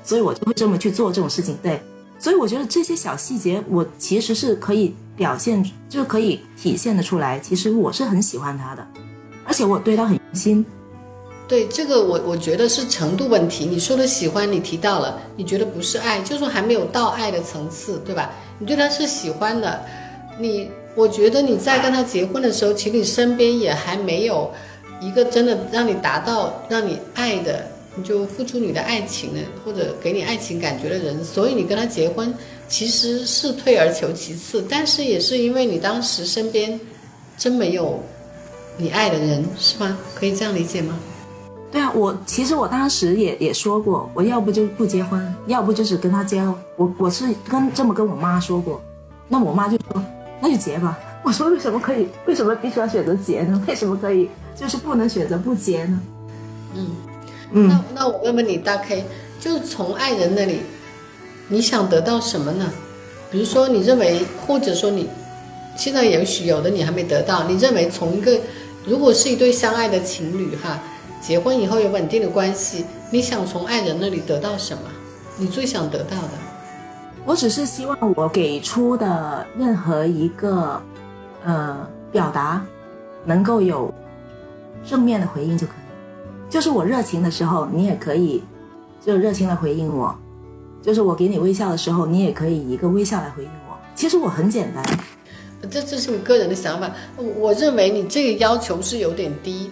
Speaker 3: 所以我就会这么去做这种事情。对，所以我觉得这些小细节，我其实是可以表现，就可以体现的出来。其实我是很喜欢他的，而且我对他很用心。
Speaker 2: 对这个，我我觉得是程度问题。你说的喜欢，你提到了，你觉得不是爱，就说还没有到爱的层次，对吧？你对他是喜欢的，你我觉得你在跟他结婚的时候，其实你身边也还没有。一个真的让你达到让你爱的，你就付出你的爱情的，或者给你爱情感觉的人，所以你跟他结婚其实是退而求其次，但是也是因为你当时身边真没有你爱的人，是吗？可以这样理解吗？
Speaker 3: 对啊，我其实我当时也也说过，我要不就不结婚，要不就是跟他结。我我是跟这么跟我妈说过，那我妈就说那就结吧。我说为什么可以？为什么必须要选择结呢？为什么可以？就是不能选择不结呢。
Speaker 2: 嗯嗯，那那我问问你，大 K，就是从爱人那里，你想得到什么呢？比如说，你认为，或者说你现在也许有的你还没得到，你认为从一个如果是一对相爱的情侣哈，结婚以后有稳定的关系，你想从爱人那里得到什么？你最想得到的？
Speaker 3: 我只是希望我给出的任何一个呃表达，能够有。正面的回应就可以，就是我热情的时候，你也可以就热情的回应我；就是我给你微笑的时候，你也可以一个微笑来回应我。其实我很简单，
Speaker 2: 这这是你个人的想法。我认为你这个要求是有点低，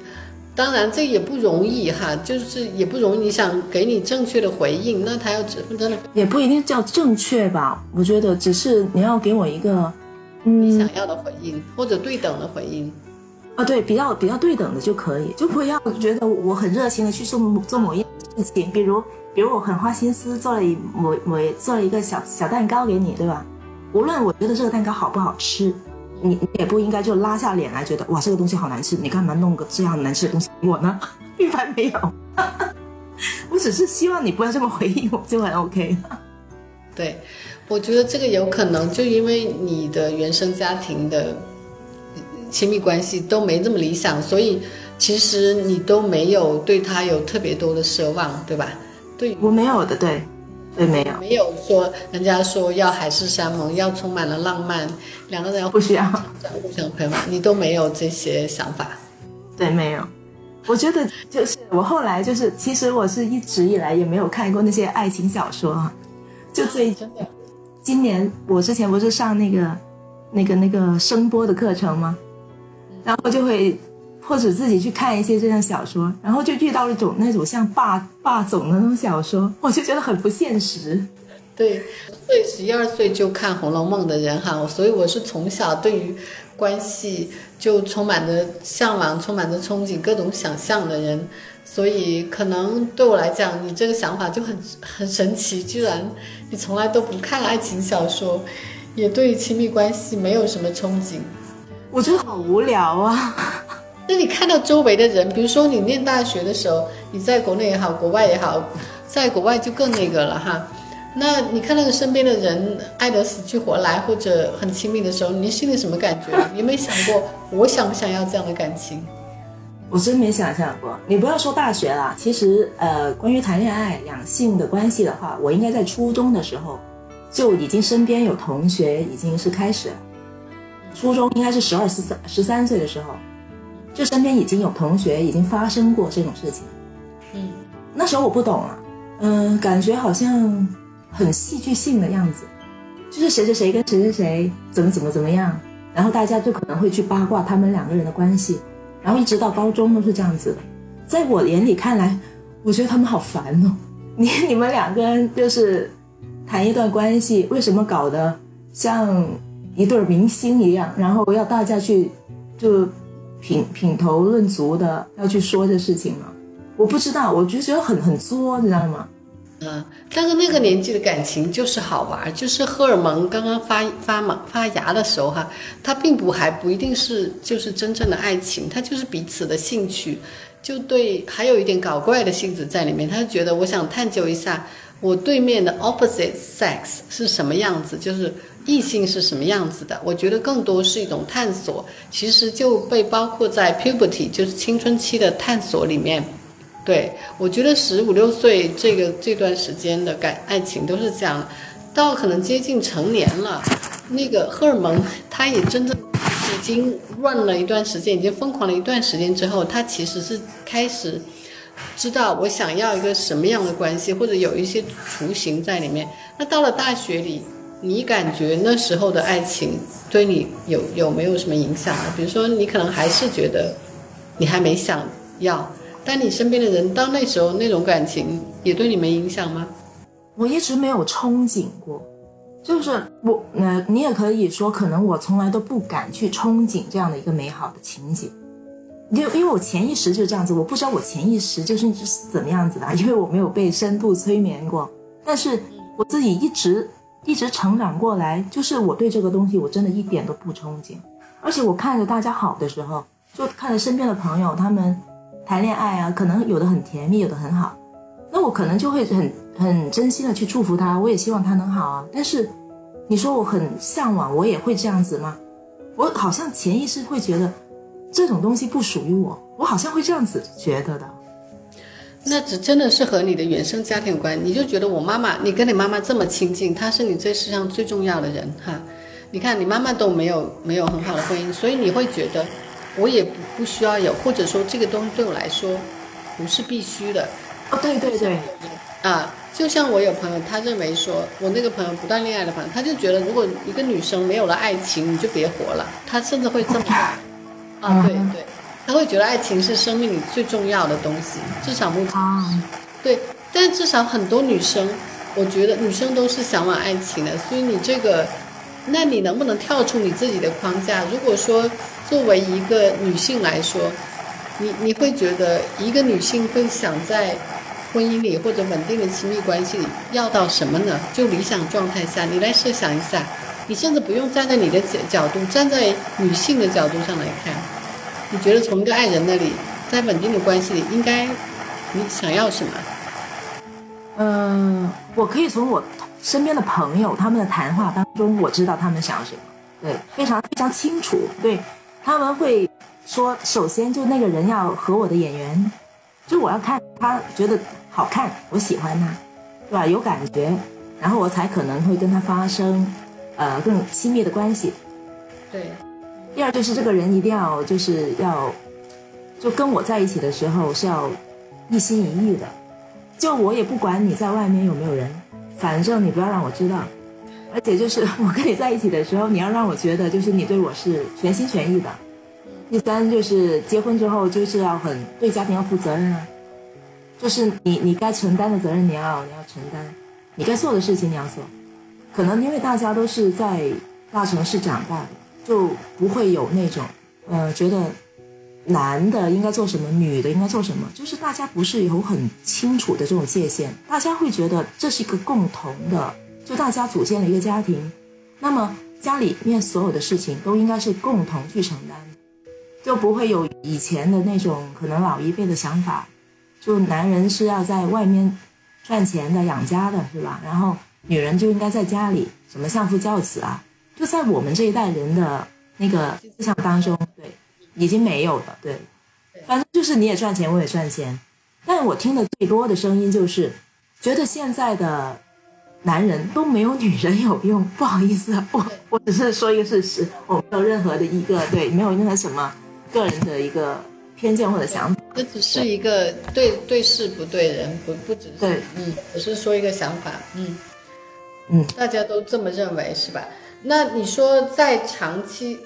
Speaker 2: 当然这也不容易哈，就是也不容易。你想给你正确的回应，那他要只真的
Speaker 3: 也不一定叫正确吧？我觉得只是你要给我一个
Speaker 2: 你想要的回应，或者对等的回应。
Speaker 3: 啊，对，比较比较对等的就可以，就不要觉得我很热情的去做某做某一件事情，比如比如我很花心思做了一某某做了一个小小蛋糕给你，对吧？无论我觉得这个蛋糕好不好吃，你你也不应该就拉下脸来觉得哇这个东西好难吃，你干嘛弄个这样难吃的东西给我呢？一般没有，我只是希望你不要这么回应我就很 OK。
Speaker 2: 对，我觉得这个有可能就因为你的原生家庭的。亲密关系都没这么理想，所以其实你都没有对他有特别多的奢望，对吧？对
Speaker 3: 我没有的，对，对，没有，
Speaker 2: 没有说人家说要海誓山盟，要充满了浪漫，两个人要
Speaker 3: 不需要
Speaker 2: 互相陪伴，你都没有这些想法，
Speaker 3: 对，没有。我觉得就是我后来就是，其实我是一直以来也没有看过那些爱情小说，就最
Speaker 2: 真的。
Speaker 3: 今年我之前不是上那个那个那个声波的课程吗？然后就会迫使自己去看一些这样小说，然后就遇到一种那种像霸霸总的那种小说，我就觉得很不现实。
Speaker 2: 对，岁十一二岁就看《红楼梦》的人哈，所以我是从小对于关系就充满着向往、充满着憧憬、各种想象的人，所以可能对我来讲，你这个想法就很很神奇，居然你从来都不看爱情小说，也对亲密关系没有什么憧憬。
Speaker 3: 我觉得好无聊啊！
Speaker 2: 那你看到周围的人，比如说你念大学的时候，你在国内也好，国外也好，在国外就更那个了哈。那你看那个身边的人爱得死去活来，或者很亲密的时候，你心里什么感觉？你有没有想过，我想不想要这样的感情？
Speaker 3: 我真没想象过。你不要说大学了，其实呃，关于谈恋爱、两性的关系的话，我应该在初中的时候就已经身边有同学已经是开始。初中应该是十二、十三、十三岁的时候，就身边已经有同学已经发生过这种事情。
Speaker 2: 嗯，
Speaker 3: 那时候我不懂啊，嗯，感觉好像很戏剧性的样子，就是谁谁谁跟谁谁谁怎么怎么怎么样，然后大家就可能会去八卦他们两个人的关系，然后一直到高中都是这样子的。在我眼里看来，我觉得他们好烦哦。你你们两个人就是谈一段关系，为什么搞得像？一对明星一样，然后要大家去就品品头论足的要去说这事情吗？我不知道，我就觉得很很作，你知道吗？
Speaker 2: 嗯，但是那个年纪的感情就是好玩，就是荷尔蒙刚刚发发萌发芽的时候哈，它并不还不一定是就是真正的爱情，它就是彼此的兴趣，就对，还有一点搞怪的性质在里面。他就觉得我想探究一下我对面的 opposite sex 是什么样子，就是异性是什么样子的。我觉得更多是一种探索，其实就被包括在 puberty 就是青春期的探索里面。对，我觉得十五六岁这个这段时间的感爱情都是这样，到可能接近成年了，那个荷尔蒙它也真正已经 run 了一段时间，已经疯狂了一段时间之后，它其实是开始知道我想要一个什么样的关系，或者有一些雏形在里面。那到了大学里，你感觉那时候的爱情对你有有没有什么影响呢？比如说，你可能还是觉得你还没想要。但你身边的人到那时候那种感情也对你没影响吗？
Speaker 3: 我一直没有憧憬过，就是我，呃，你也可以说，可能我从来都不敢去憧憬这样的一个美好的情景，因为因为我潜意识就是这样子，我不知道我潜意识就是怎么样子的，因为我没有被深度催眠过。但是我自己一直一直成长过来，就是我对这个东西我真的一点都不憧憬，而且我看着大家好的时候，就看着身边的朋友他们。谈恋爱啊，可能有的很甜蜜，有的很好，那我可能就会很很真心的去祝福他，我也希望他能好啊。但是，你说我很向往，我也会这样子吗？我好像潜意识会觉得这种东西不属于我，我好像会这样子觉得的。
Speaker 2: 那只真的是和你的原生家庭有关，你就觉得我妈妈，你跟你妈妈这么亲近，她是你这世上最重要的人哈。你看你妈妈都没有没有很好的婚姻，所以你会觉得。我也不不需要有，或者说这个东西对我来说不是必须的。
Speaker 3: 哦，对对对，
Speaker 2: 啊，就像我有朋友，他认为说，我那个朋友不断恋爱的朋友，他就觉得如果一个女生没有了爱情，你就别活了。他甚至会这么说。啊，对对，他会觉得爱情是生命里最重要的东西，至少目前。对，但至少很多女生，我觉得女生都是向往爱情的，所以你这个。那你能不能跳出你自己的框架？如果说作为一个女性来说，你你会觉得一个女性会想在婚姻里或者稳定的亲密关系里要到什么呢？就理想状态下，你来设想一下，你甚至不用站在你的角角度，站在女性的角度上来看，你觉得从一个爱人那里，在稳定的关系里，应该你想要什么？
Speaker 3: 嗯，我可以从我。身边的朋友，他们的谈话当中，我知道他们想要什么，对，非常非常清楚。对，他们会说，首先就那个人要和我的眼缘，就我要看他觉得好看，我喜欢他，对吧？有感觉，然后我才可能会跟他发生，呃，更亲密的关系。
Speaker 2: 对。
Speaker 3: 第二就是这个人一定要就是要，就跟我在一起的时候是要一心一意的，就我也不管你在外面有没有人。反正你不要让我知道，而且就是我跟你在一起的时候，你要让我觉得就是你对我是全心全意的。第三就是结婚之后就是要很对家庭要负责任啊，就是你你该承担的责任你要你要承担，你该做的事情你要做。可能因为大家都是在大城市长大的，就不会有那种呃觉得。男的应该做什么，女的应该做什么，就是大家不是有很清楚的这种界限，大家会觉得这是一个共同的，就大家组建了一个家庭，那么家里面所有的事情都应该是共同去承担，就不会有以前的那种可能老一辈的想法，就男人是要在外面赚钱的养家的，是吧？然后女人就应该在家里什么相夫教子啊，就在我们这一代人的那个思想当中，对。已经没有了，对，反正就是你也赚钱，我也赚钱，但我听的最多的声音就是，觉得现在的男人都没有女人有用。不好意思，我我只是说一个事实，我没有任何的一个对，没有任何什么个人的一个偏见或者想法。
Speaker 2: 这只是一个对对事不对人，不不只是
Speaker 3: 对，
Speaker 2: 嗯，只是说一个想法，嗯
Speaker 3: 嗯，
Speaker 2: 大家都这么认为是吧？那你说在长期。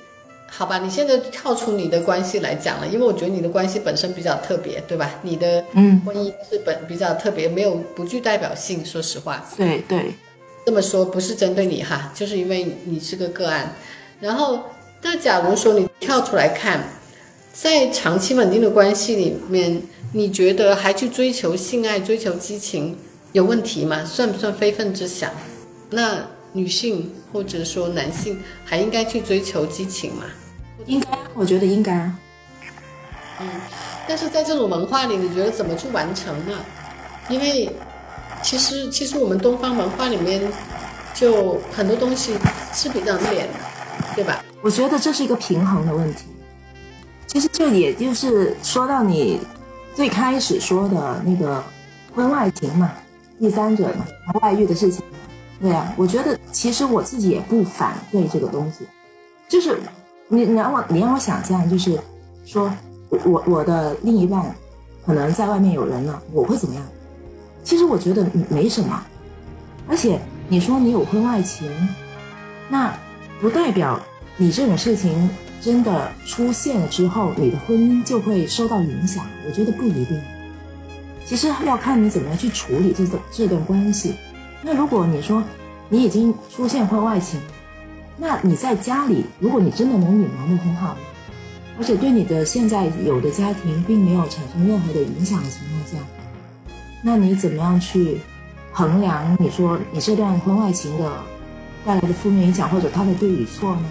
Speaker 2: 好吧，你现在跳出你的关系来讲了，因为我觉得你的关系本身比较特别，对吧？你的
Speaker 3: 嗯
Speaker 2: 婚姻是本比较特别，没有不具代表性。说实话，
Speaker 3: 对对，
Speaker 2: 这么说不是针对你哈，就是因为你是个个案。然后，那假如说你跳出来看，在长期稳定的关系里面，你觉得还去追求性爱、追求激情，有问题吗？算不算非分之想？那女性或者说男性还应该去追求激情吗？
Speaker 3: 应该，我觉得应该啊。
Speaker 2: 嗯，但是在这种文化里，你觉得怎么去完成呢？因为其实其实我们东方文化里面就很多东西是比较脸的，对吧？
Speaker 3: 我觉得这是一个平衡的问题。其实就也就是说到你最开始说的那个婚外情嘛，第三者嘛，外遇的事情。对呀，我觉得其实我自己也不反对这个东西，就是你你让我你让我想象，就是说我我的另一半可能在外面有人了，我会怎么样？其实我觉得没什么，而且你说你有婚外情，那不代表你这种事情真的出现了之后，你的婚姻就会受到影响。我觉得不一定，其实要看你怎么样去处理这段这段关系。那如果你说你已经出现婚外情，那你在家里，如果你真的能隐瞒的很好，而且对你的现在有的家庭并没有产生任何的影响的情况下，那你怎么样去衡量？你说你这段婚外情的带来的负面影响，或者它的对与错呢？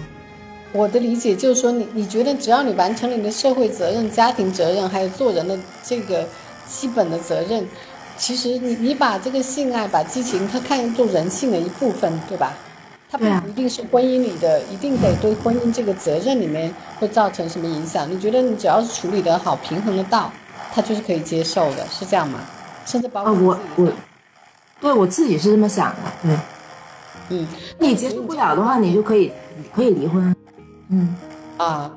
Speaker 2: 我的理解就是说，你你觉得只要你完成了你的社会责任、家庭责任，还有做人的这个基本的责任。其实你你把这个性爱、把激情，它看作人性的一部分，对吧？它不一定是婚姻里的，一定得对婚姻这个责任里面会造成什么影响？你觉得你只要是处理得好、平衡得到，他就是可以接受的，是这样吗？甚至包括
Speaker 3: 我我，对我自己是这么想的，嗯
Speaker 2: 嗯，
Speaker 3: 你接受不了的话，你就可以可以离婚，
Speaker 2: 嗯啊，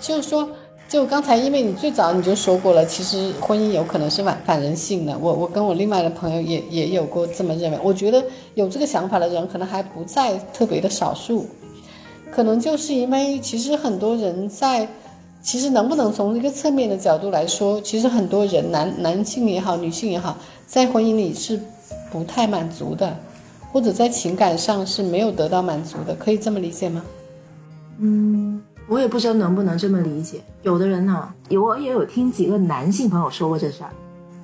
Speaker 2: 就是说。就刚才，因为你最早你就说过了，其实婚姻有可能是反反人性的。我我跟我另外的朋友也也有过这么认为。我觉得有这个想法的人可能还不在特别的少数，可能就是因为其实很多人在，其实能不能从一个侧面的角度来说，其实很多人男男性也好，女性也好，在婚姻里是不太满足的，或者在情感上是没有得到满足的，可以这么理解吗？
Speaker 3: 嗯。我也不知道能不能这么理解。有的人呢，我也有听几个男性朋友说过这事儿。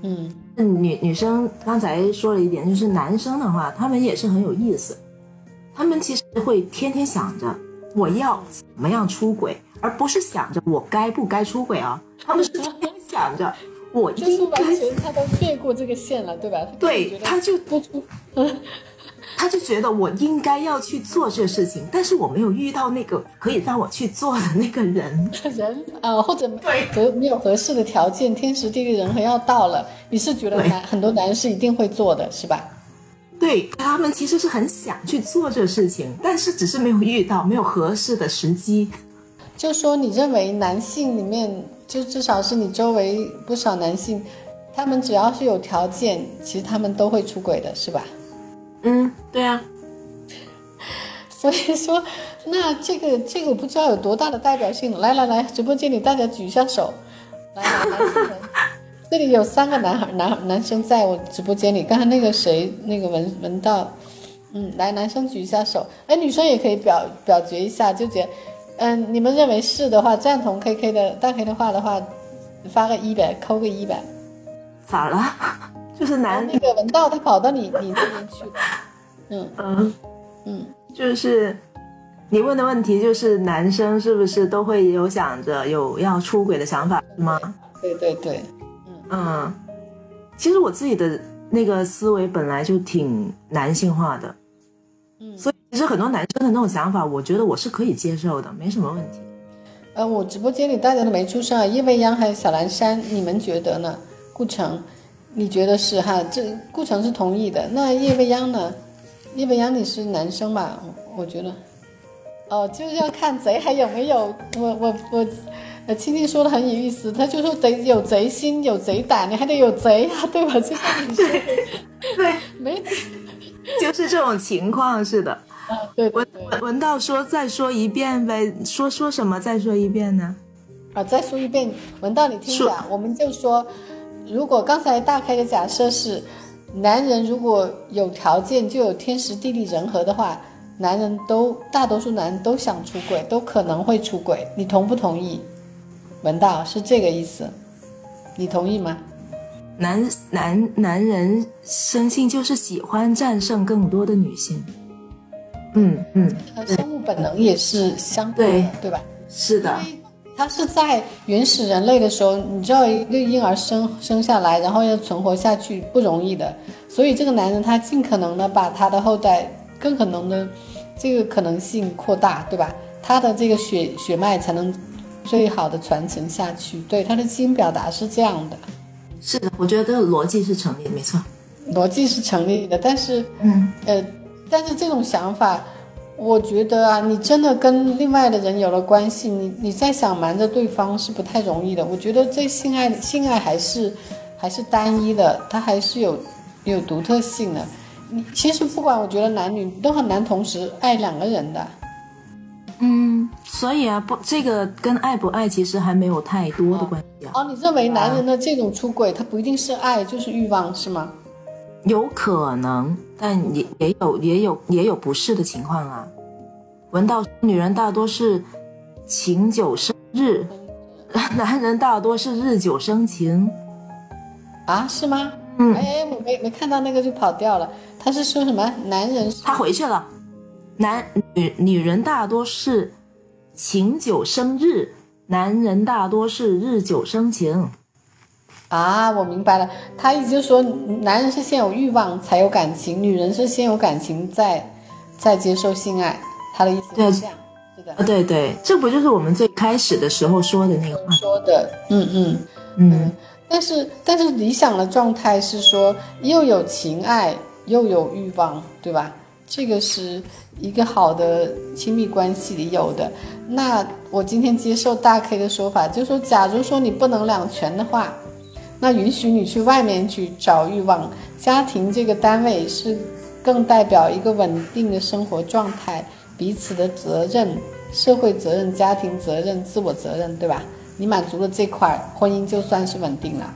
Speaker 2: 嗯，
Speaker 3: 女女生刚才说了一点，就是男生的话，他们也是很有意思。他们其实会天天想着我要怎么样出轨，而不是想着我该不该出轨啊。他们是天天想着我 应该。
Speaker 2: 他都越过这个线了，对吧？
Speaker 3: 对，他就不出。他就觉得我应该要去做这事情，但是我没有遇到那个可以让我去做的那个人。
Speaker 2: 人啊，或者对没有合适的条件，天时地利人和要到了，你是觉得男很多男人是一定会做的，是吧？
Speaker 3: 对他们其实是很想去做这事情，但是只是没有遇到没有合适的时机。
Speaker 2: 就说你认为男性里面，就至少是你周围不少男性，他们只要是有条件，其实他们都会出轨的，是吧？
Speaker 3: 嗯，对啊，
Speaker 2: 所以说，那这个这个我不知道有多大的代表性。来来来，直播间里大家举一下手。来来来，这里有三个男孩男男生在我直播间里。刚才那个谁，那个文文道，嗯，来男生举一下手。哎，女生也可以表表决一下，就觉，嗯，你们认为是的话，赞同 K K 的大 K 的话的话，发个一呗，扣个一呗。
Speaker 3: 咋了？就是男
Speaker 2: 那个文道，他跑到你你那边去了。嗯
Speaker 3: 嗯嗯，就是你问的问题，就是男生是不是都会有想着有要出轨的想法，是吗？
Speaker 2: 对对对，
Speaker 3: 嗯嗯，其实我自己的那个思维本来就挺男性化的，嗯，所以其实很多男生的那种想法，我觉得我是可以接受的，没什么问题。
Speaker 2: 呃，我直播间里大家都没出声啊，叶未央还有小蓝山，你们觉得呢？顾城。你觉得是哈？这顾城是同意的。那叶未央呢？叶未央你是男生吧？我觉得，哦，就是要看贼还有没有。我我我，呃，青青说的很有意思，他就说得有贼心有贼胆，你还得有贼啊，对吧？就像你说，
Speaker 3: 对，
Speaker 2: 没，
Speaker 3: 就是这种情况是的。
Speaker 2: 啊，对。
Speaker 3: 文文道说再说一遍呗，说说什么？再说一遍呢？
Speaker 2: 啊，再说一遍，文道你听讲，我们就说。如果刚才大开的假设是，男人如果有条件就有天时地利人和的话，男人都大多数男人都想出轨，都可能会出轨，你同不同意？文道是这个意思，你同意吗？
Speaker 3: 男男男人生性就是喜欢战胜更多的女性。嗯嗯，
Speaker 2: 生物本能也是相对的，对吧？
Speaker 3: 是的。
Speaker 2: 它是在原始人类的时候，你知道一个婴儿生生下来，然后要存活下去不容易的，所以这个男人他尽可能的把他的后代更可能的这个可能性扩大，对吧？他的这个血血脉才能最好的传承下去。对他的基因表达是这样的，
Speaker 3: 是的，我觉得这个逻辑是成立的，没错，
Speaker 2: 逻辑是成立的，但是，嗯呃，但是这种想法。我觉得啊，你真的跟另外的人有了关系，你你再想瞒着对方是不太容易的。我觉得这性爱性爱还是还是单一的，它还是有有独特性的。你其实不管，我觉得男女都很难同时爱两个人的。
Speaker 3: 嗯，所以啊，不，这个跟爱不爱其实还没有太多的关系啊。
Speaker 2: 哦，你认为男人的这种出轨，他不一定是爱，就是欲望，是吗？
Speaker 3: 有可能，但也也有也有也有不是的情况啊。闻到女人大多是情久生日，男人大多是日久生情
Speaker 2: 啊？是吗？嗯，哎，我没没看到那个就跑掉了。他是说什么？男人
Speaker 3: 他回去了。男女女人大多是情久生日，男人大多是日久生情。
Speaker 2: 啊，我明白了，他意思就是说，男人是先有欲望才有感情，女人是先有感情再再接受性爱。他的意思是这样，是的，
Speaker 3: 对对，这不就是我们最开始的时候说的那个话
Speaker 2: 说的？嗯嗯嗯。但是但是理想的状态是说，又有情爱又有欲望，对吧？这个是一个好的亲密关系里有的。那我今天接受大 K 的说法，就是说，假如说你不能两全的话。那允许你去外面去找欲望，家庭这个单位是更代表一个稳定的生活状态，彼此的责任、社会责任、家庭责任、自我责任，对吧？你满足了这块，婚姻就算是稳定了。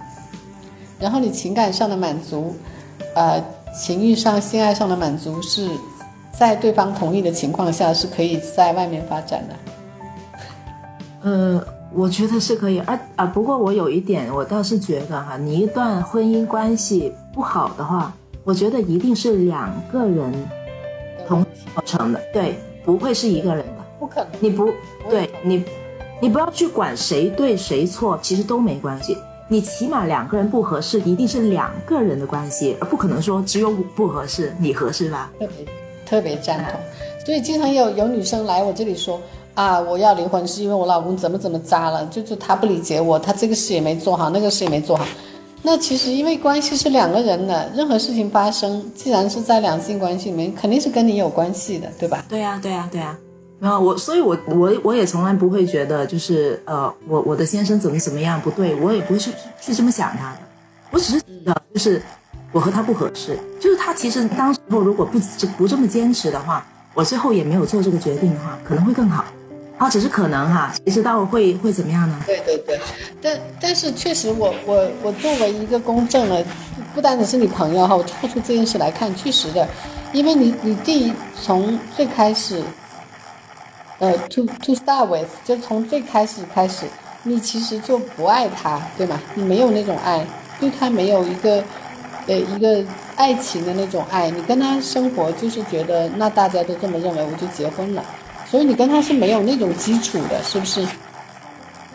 Speaker 2: 然后你情感上的满足，呃，情欲上、性爱上的满足，是在对方同意的情况下，是可以在外面发展的。
Speaker 3: 嗯。我觉得是可以，而啊！不过我有一点，我倒是觉得哈，你一段婚姻关系不好的话，我觉得一定是两个人同造成的，对，不会是一个人的，
Speaker 2: 不可能。
Speaker 3: 你不对，你你不要去管谁对谁错，其实都没关系。你起码两个人不合适，一定是两个人的关系，而不可能说只有不合适，你合适吧？
Speaker 2: 特别特别赞同。所以经常有有女生来我这里说。啊，我要离婚是因为我老公怎么怎么渣了，就是他不理解我，他这个事也没做好，那个事也没做好。那其实因为关系是两个人的，任何事情发生，既然是在两性关系里面，肯定是跟你有关系的，对吧？
Speaker 3: 对呀，对呀，对呀。然后我，所以我我我也从来不会觉得就是呃，我我的先生怎么怎么样不对，我也不会去去这么想他的。我只是觉得就是我和他不合适，就是他其实当时候如果不不这么坚持的话，我最后也没有做这个决定的话，可能会更好。啊，只是可能哈，谁知道会会怎么样呢？
Speaker 2: 对对对，但但是确实，我我我作为一个公正的，不单只是你朋友哈，我跳出这件事来看，确实的，因为你你第一从最开始，呃，to to start with，就从最开始开始，你其实就不爱他，对吗？你没有那种爱，对他没有一个呃一个爱情的那种爱，你跟他生活就是觉得那大家都这么认为，我就结婚了。所以你跟他是没有那种基础的，是不是？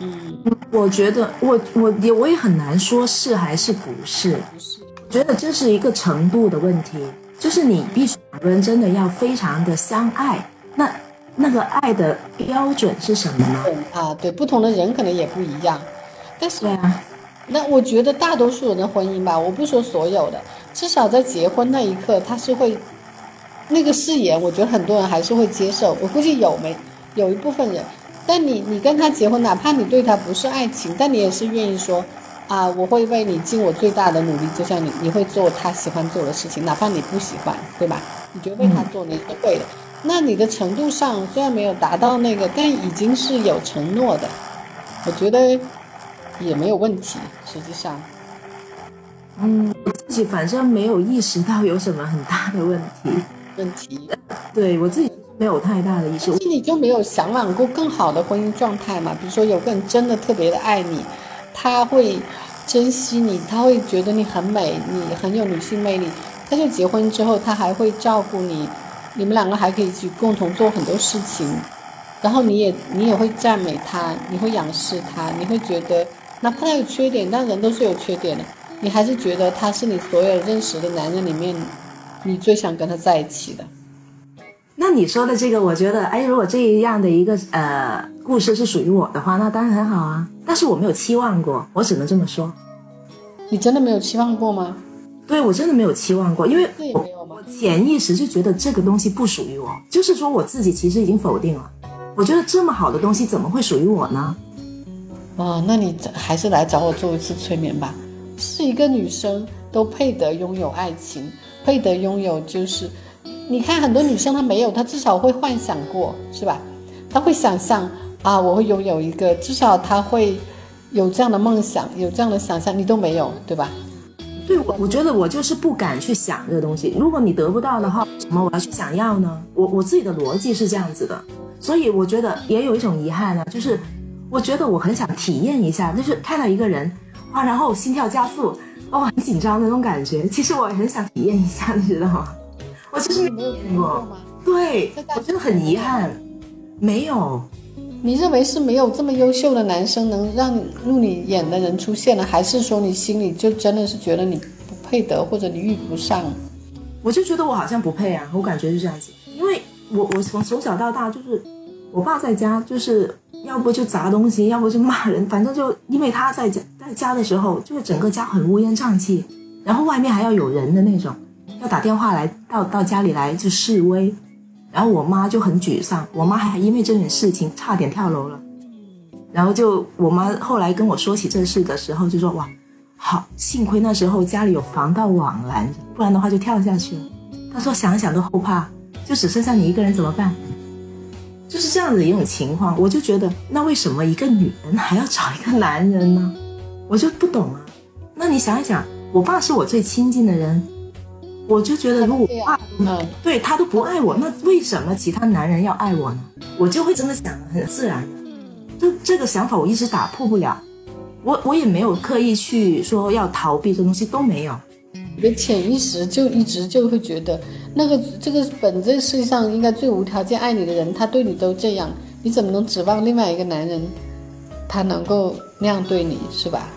Speaker 3: 嗯，我觉得我我也我也很难说是还是不是。
Speaker 2: 不是，
Speaker 3: 觉得这是一个程度的问题，就是你必须两个人真的要非常的相爱，那那个爱的标准是什么呢？
Speaker 2: 啊，对，不同的人可能也不一样，但是
Speaker 3: 对啊，
Speaker 2: 那我觉得大多数人的婚姻吧，我不说所有的，至少在结婚那一刻，他是会。那个誓言，我觉得很多人还是会接受。我估计有没有一部分人，但你你跟他结婚，哪怕你对他不是爱情，但你也是愿意说，啊，我会为你尽我最大的努力，就像你你会做他喜欢做的事情，哪怕你不喜欢，对吧？你觉得为他做你是会的。那你的程度上虽然没有达到那个，但已经是有承诺的，我觉得也没有问题。实际上，
Speaker 3: 嗯，我自己反正没有意识到有什么很大的问题。
Speaker 2: 问题，
Speaker 3: 对我自己没有太大的意识。
Speaker 2: 心里就没有向往过更好的婚姻状态嘛？比如说有个人真的特别的爱你，他会，珍惜你，他会觉得你很美，你很有女性魅力，他就结婚之后他还会照顾你，你们两个还可以去共同做很多事情，然后你也你也会赞美他，你会仰视他，你会觉得哪怕他有缺点，但人都是有缺点的，你还是觉得他是你所有认识的男人里面，你最想跟他在一起的。
Speaker 3: 那你说的这个，我觉得，哎，如果这样的一个呃故事是属于我的话，那当然很好啊。但是我没有期望过，我只能这么说。
Speaker 2: 你真的没有期望过吗？
Speaker 3: 对，我真的没有期望过，因为
Speaker 2: 这也没有吗？
Speaker 3: 我潜意识就觉得这个东西不属于我，就是说我自己其实已经否定了。我觉得这么好的东西怎么会属于我呢？
Speaker 2: 哦，那你还是来找我做一次催眠吧。是一个女生都配得拥有爱情，配得拥有就是。你看很多女生她没有，她至少会幻想过，是吧？她会想象啊，我会拥有一个，至少她会有这样的梦想，有这样的想象，你都没有，对吧？
Speaker 3: 对，我我觉得我就是不敢去想这个东西。如果你得不到的话，什么我要去想要呢？我我自己的逻辑是这样子的，所以我觉得也有一种遗憾呢，就是我觉得我很想体验一下，就是看到一个人啊，然后心跳加速，哦，很紧张那种感觉。其实我很想体验一下，你知道吗？我就是
Speaker 2: 没有体验过吗？
Speaker 3: 对，我真的很遗憾，没有。
Speaker 2: 你认为是没有这么优秀的男生能让入你眼的人出现了，还是说你心里就真的是觉得你不配得，或者你遇不上？
Speaker 3: 我就觉得我好像不配啊，我感觉是这样子。因为我我从从小到大就是，我爸在家就是要不就砸东西，要不就骂人，反正就因为他在家在家的时候，就是整个家很乌烟瘴气，然后外面还要有人的那种。要打电话来到到家里来就示威，然后我妈就很沮丧，我妈还因为这件事情差点跳楼了，然后就我妈后来跟我说起这事的时候就说哇，好幸亏那时候家里有防盗网拦着，不然的话就跳下去了。她说想想都后怕，就只剩下你一个人怎么办？就是这样子一种情况，我就觉得那为什么一个女人还要找一个男人呢？我就不懂啊。那你想一想，我爸是我最亲近的人。我就觉得，如果我爸，嗯，对他都不爱我，那为什么其他男人要爱我呢？我就会这么想，很自然的。这这个想法我一直打破不了，我我也没有刻意去说要逃避这东西都没有。
Speaker 2: 你的潜意识就一直就会觉得，那个这个本这世界上应该最无条件爱你的人，他对你都这样，你怎么能指望另外一个男人，他能够那样对你，是吧？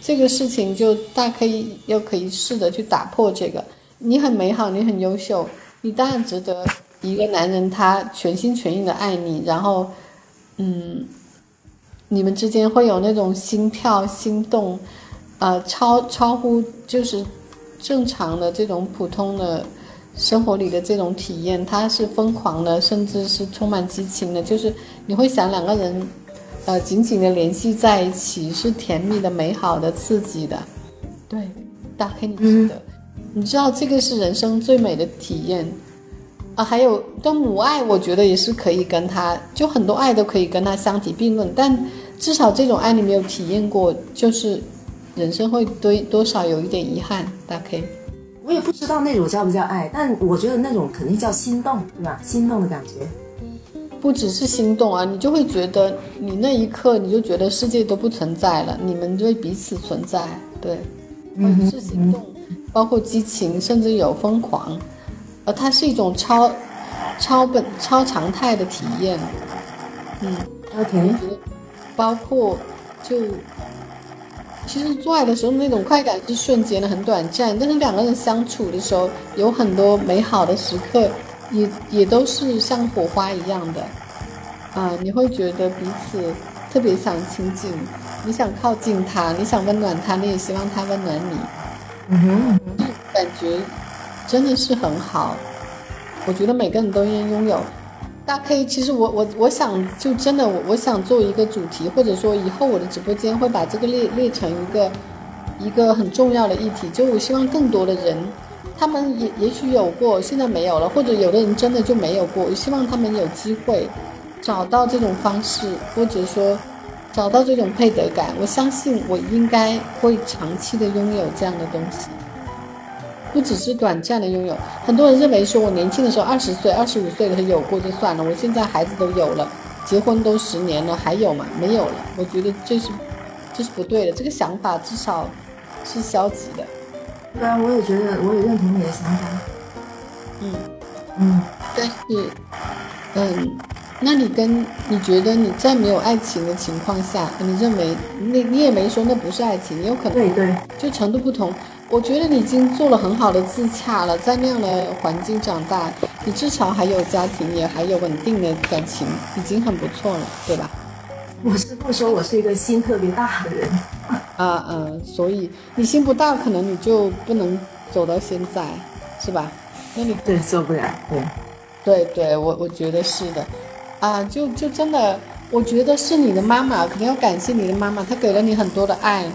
Speaker 2: 这个事情就大可以又可以试着去打破这个。你很美好，你很优秀，你当然值得一个男人他全心全意的爱你，然后，嗯，你们之间会有那种心跳、心动，呃，超超乎就是正常的这种普通的生活里的这种体验，它是疯狂的，甚至是充满激情的，就是你会想两个人，呃，紧紧的联系在一起，是甜蜜的、美好的、刺激的，对，打开你记得。你知道这个是人生最美的体验，啊，还有的母爱，我觉得也是可以跟他，就很多爱都可以跟他相提并论。但至少这种爱你没有体验过，就是人生会多多少有一点遗憾。大 K，
Speaker 3: 我也不知道那种叫不叫爱，但我觉得那种肯定叫心动，对吧？心动的感觉，
Speaker 2: 不只是心动啊，你就会觉得你那一刻你就觉得世界都不存在了，你们就会彼此存在，对，嗯，是心动。包括激情，甚至有疯狂，呃，它是一种超超本超常态的体验，嗯
Speaker 3: ，OK，
Speaker 2: 包括就其实做爱的时候那种快感是瞬间的，很短暂，但是两个人相处的时候有很多美好的时刻，也也都是像火花一样的，啊，你会觉得彼此特别想亲近，你想靠近他，你想温暖他，你也希望他温暖你。
Speaker 3: 嗯哼，
Speaker 2: 感觉真的是很好，我觉得每个人都应该拥有。大家可以，其实我我我想就真的我我想做一个主题，或者说以后我的直播间会把这个列列成一个一个很重要的议题。就我希望更多的人，他们也也许有过，现在没有了，或者有的人真的就没有过。我希望他们有机会找到这种方式，或者说。找到这种配得感，我相信我应该会长期的拥有这样的东西，不只是短暂的拥有。很多人认为说我年轻的时候二十岁、二十五岁的时候有过就算了，我现在孩子都有了，结婚都十年了，还有吗？没有了。我觉得这是，这这是不对的，这个想法至少是消极的。
Speaker 3: 对啊，我也觉得，我也认同你的想法。
Speaker 2: 嗯
Speaker 3: 嗯，
Speaker 2: 但是，嗯，那你跟你觉得你在没有爱情的情况下，你认为那你也没说那不是爱情，有可能
Speaker 3: 对对，
Speaker 2: 就程度不同。我觉得你已经做了很好的自洽了，在那样的环境长大，你至少还有家庭，也还有稳定的感情，已经很不错了，对吧？
Speaker 3: 我是不说我是一个心特别大的人。
Speaker 2: 啊嗯，所以你心不大，可能你就不能走到现在，是吧？那你
Speaker 3: 对做不了，对，
Speaker 2: 对对，我我觉得是的，啊，就就真的，我觉得是你的妈妈，肯定要感谢你的妈妈，她给了你很多的爱，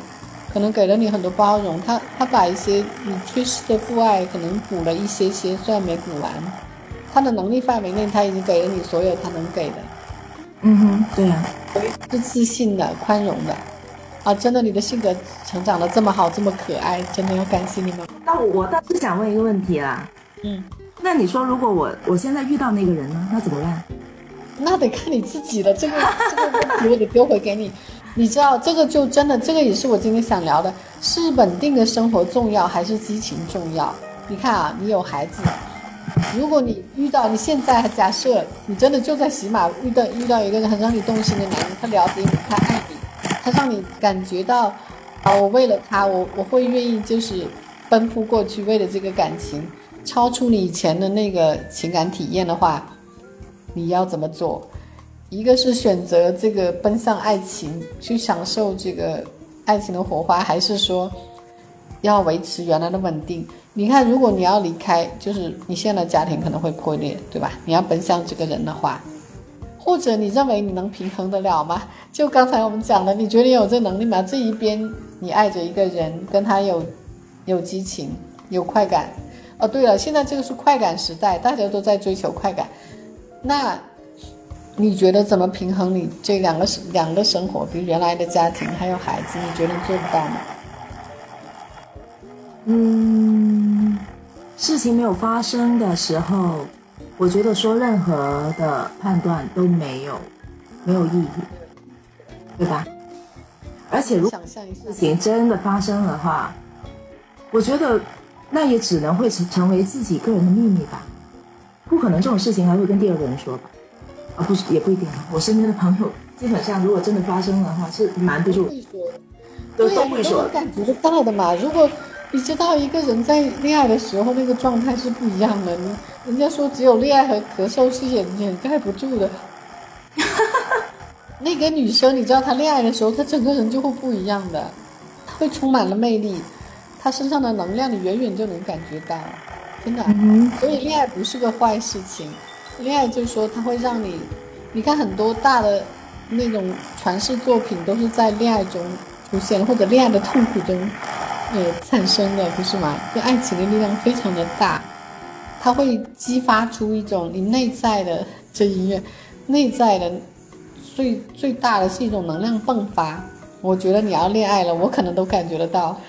Speaker 2: 可能给了你很多包容，他他把一些你缺失的父爱可能补了一些些，虽然没补完，他的能力范围内，他已经给了你所有他能给的，
Speaker 3: 嗯哼，对啊，
Speaker 2: 是自信的、宽容的，啊，真的，你的性格成长的这么好，这么可爱，真的要感谢你们。
Speaker 3: 那我我倒是想问一个问题啦，
Speaker 2: 嗯，
Speaker 3: 那你说如果我我现在遇到那个人呢，那怎么办？
Speaker 2: 那得看你自己了，这个这个问题我得丢回给你。你知道，这个就真的，这个也是我今天想聊的，是稳定的生活重要还是激情重要？你看啊，你有孩子，如果你遇到你现在假设你真的就在喜马遇到遇到一个很让你动心的男人，他了解你，他爱你，他让你感觉到啊，我为了他，我我会愿意就是奔赴过去，为了这个感情，超出你以前的那个情感体验的话，你要怎么做？一个是选择这个奔向爱情，去享受这个爱情的火花，还是说要维持原来的稳定？你看，如果你要离开，就是你现在的家庭可能会破裂，对吧？你要奔向这个人的话，或者你认为你能平衡得了吗？就刚才我们讲的，你觉得你有这能力吗？这一边你爱着一个人，跟他有有激情、有快感。哦，对了，现在这个是快感时代，大家都在追求快感。那你觉得怎么平衡你这两个两个生活，比如原来的家庭还有孩子，你觉得你做不到吗？
Speaker 3: 嗯，事情没有发生的时候，我觉得说任何的判断都没有没有意义，对吧？而且如果事，情真的发生的话，我觉得那也只能会成成为自己个人的秘密吧，不可能这种事情还会跟第二个人说吧？啊，不是，也不一定啊。我身边的朋友基本上，如果真的发生的话，是瞒不住，
Speaker 2: 会说，
Speaker 3: 都都会说。
Speaker 2: 感觉得到的嘛。如果你知道一个人在恋爱的时候那个状态是不一样的，你人家说只有恋爱和咳嗽是掩掩盖不住的。那个女生，你知道她恋爱的时候，她整个人就会不一样的，她会充满了魅力，她身上的能量你远远就能感觉到，真的。
Speaker 3: 嗯
Speaker 2: 所以恋爱不是个坏事情，恋爱就是说它会让你，你看很多大的那种传世作品都是在恋爱中出现，或者恋爱的痛苦中，呃产生的，不是吗？就爱情的力量非常的大，它会激发出一种你内在的这音乐，内在的最最大的是一种能量迸发。我觉得你要恋爱了，我可能都感觉得到。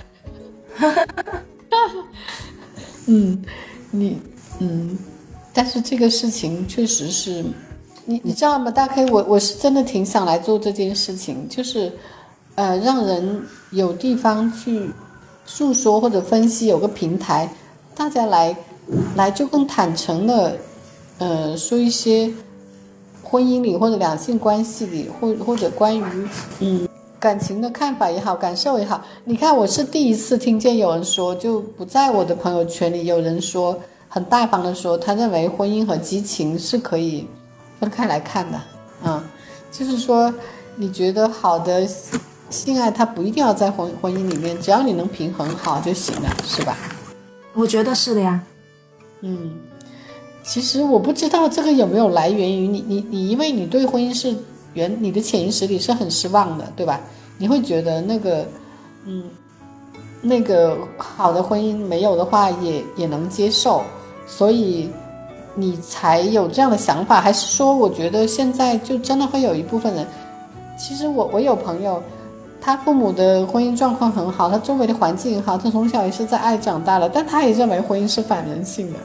Speaker 2: 嗯，你嗯，但是这个事情确实是，你你知道吗？大 K，我我是真的挺想来做这件事情，就是呃，让人有地方去诉说或者分析，有个平台，大家来来就更坦诚的呃说一些婚姻里或者两性关系里，或或者关于嗯感情的看法也好，感受也好，你看我是第一次听见有人说，就不在我的朋友圈里有人说很大方的说，他认为婚姻和激情是可以分开来看的，嗯，就是说你觉得好的性爱它不一定要在婚婚姻里面，只要你能平衡好就行了，是吧？
Speaker 3: 我觉得是的呀。
Speaker 2: 嗯，其实我不知道这个有没有来源于你，你你，因为你对婚姻是原你的潜意识里是很失望的，对吧？你会觉得那个，嗯，那个好的婚姻没有的话也也能接受，所以你才有这样的想法，还是说我觉得现在就真的会有一部分人，其实我我有朋友。他父母的婚姻状况很好，他周围的环境很好，他从小也是在爱长大的，但他也认为婚姻是反人性的。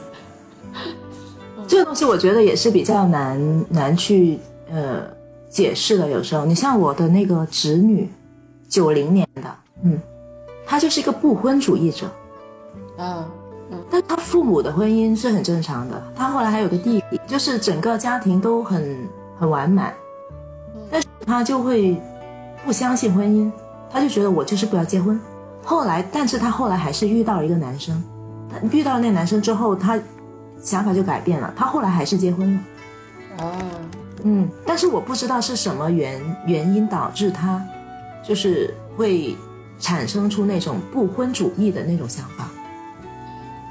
Speaker 3: 这个东西我觉得也是比较难难去呃解释的。有时候，你像我的那个侄女，九零年的，嗯，她就是一个不婚主义者，
Speaker 2: 啊，
Speaker 3: 但他父母的婚姻是很正常的，他后来还有个弟弟，就是整个家庭都很很完满，但是他就会不相信婚姻，他就觉得我就是不要结婚。后来，但是他后来还是遇到了一个男生，他遇到那男生之后，他想法就改变了，他后来还是结婚了。
Speaker 2: 哦，
Speaker 3: 嗯，但是我不知道是什么原原因导致他，就是会产生出那种不婚主义的那种想法。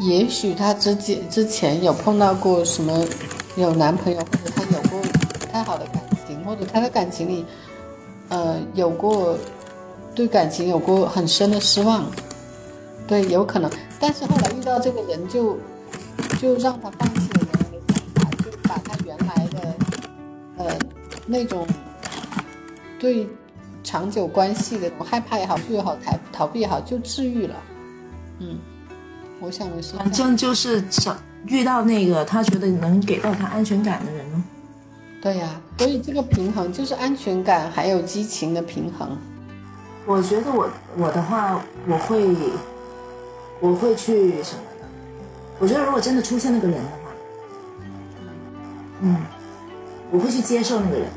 Speaker 2: 也许他之前之前有碰到过什么有男朋友，或者他有过不太好的感情，或者他的感情里，呃，有过对感情有过很深的失望，对，有可能。但是后来遇到这个人就，就让他放弃了原来的想法，就把他原来的，呃，那种对长久关系的害怕也好，不也好，逃逃避也好，就治愈了。嗯，我想的是，
Speaker 3: 反正就是找遇到那个他觉得能给到他安全感的人呢。
Speaker 2: 对呀、所以这个平衡就是安全感还有激情的平衡。
Speaker 3: 我觉得我我的话，我会我会去什么呢？我觉得如果真的出现那个人的话，嗯，我会去接受那个人。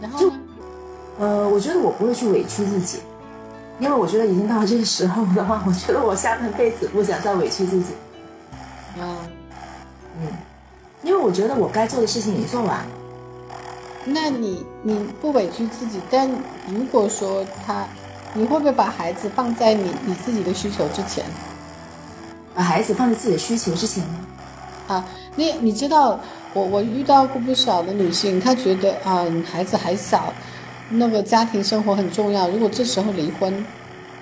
Speaker 2: 然后呢？
Speaker 3: 呃，我觉得我不会去委屈自己，因为我觉得已经到了这个时候的话，我觉得我下半辈子不想再委屈自己。
Speaker 2: 嗯，
Speaker 3: 嗯，因为我觉得我该做的事情已经做完了。
Speaker 2: 那你你不委屈自己，但如果说他，你会不会把孩子放在你你自己的需求之前
Speaker 3: 把孩子放在自己的需求之前呢？
Speaker 2: 啊？你你知道，我我遇到过不少的女性，她觉得啊，你孩子还小，那个家庭生活很重要，如果这时候离婚，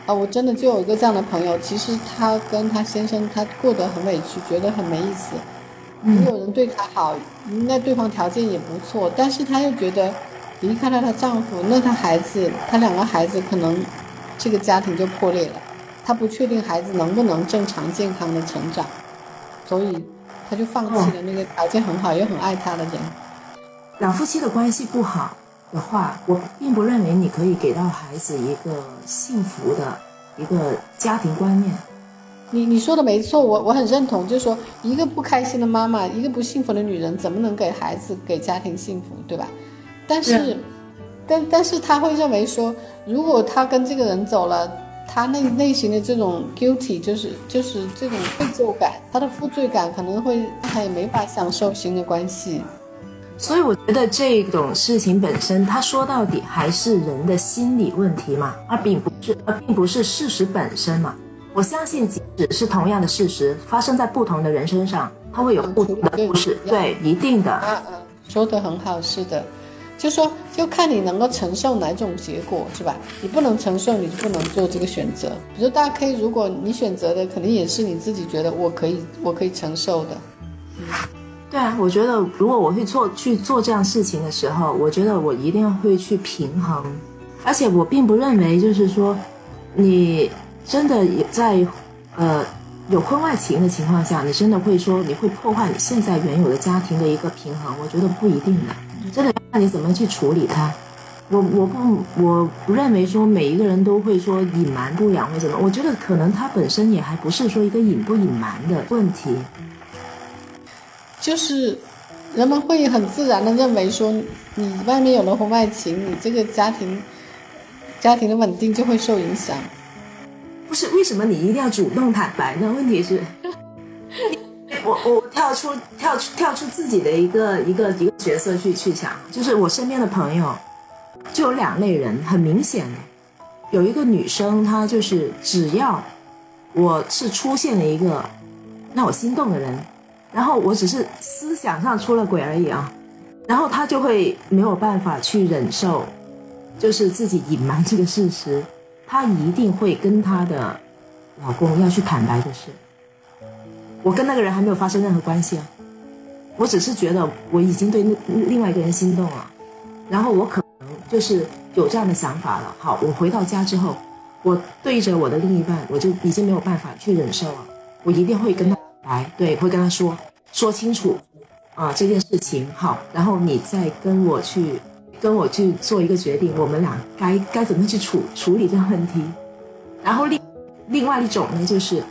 Speaker 2: 啊，我真的就有一个这样的朋友，其实她跟她先生她过得很委屈，觉得很没意思。也有人对她好，那对方条件也不错，但是她又觉得离开了她丈夫，那她孩子，她两个孩子可能这个家庭就破裂了。她不确定孩子能不能正常健康的成长，所以她就放弃了那个条件很好又很爱她的人。
Speaker 3: 两夫妻的关系不好的话，我并不认为你可以给到孩子一个幸福的一个家庭观念。
Speaker 2: 你你说的没错，我我很认同，就是说一个不开心的妈妈，一个不幸福的女人，怎么能给孩子给家庭幸福，对吧？但是，
Speaker 3: 是
Speaker 2: 但但是他会认为说，如果他跟这个人走了，他内内心的这种 guilty 就是就是这种愧疚感，他的负罪感可能会他也没法享受新的关系。
Speaker 3: 所以我觉得这种事情本身，它说到底还是人的心理问题嘛，而并不是而并不是事实本身嘛。我相信，即使是同样的事实发生在不同的人身上，它会有不同的故事，对，一定的。
Speaker 2: 啊啊，说的很好，是的，就说就看你能够承受哪种结果，是吧？你不能承受，你就不能做这个选择。比如大家可以，如果你选择的肯定也是你自己觉得我可以，我可以承受的。
Speaker 3: 对啊，我觉得如果我会做去做这样事情的时候，我觉得我一定会去平衡，而且我并不认为就是说，你真的也在呃有婚外情的情况下，你真的会说你会破坏你现在原有的家庭的一个平衡，我觉得不一定的，真的要看你怎么去处理它。我我不我不认为说每一个人都会说隐瞒不了或者怎么，我觉得可能他本身也还不是说一个隐不隐瞒的问题。
Speaker 2: 就是人们会很自然的认为说，你外面有了婚外情，你这个家庭家庭的稳定就会受影响。
Speaker 3: 不是为什么你一定要主动坦白呢？问题是，我我跳出跳出跳出自己的一个一个一个角色去去想，就是我身边的朋友就有两类人，很明显的，有一个女生，她就是只要我是出现了一个让我心动的人，然后我只是思想上出了轨而已啊，然后他就会没有办法去忍受，就是自己隐瞒这个事实。他一定会跟他的老公要去坦白的事，我跟那个人还没有发生任何关系啊，我只是觉得我已经对另另外一个人心动了，然后我可能就是有这样的想法了。好，我回到家之后，我对着我的另一半，我就已经没有办法去忍受了，我一定会跟他坦白，对，会跟他说说清楚啊这件事情。好，然后你再跟我去跟我去做一个决定，我们俩该该怎么去处处理这个问题。然后另另外一种呢，就是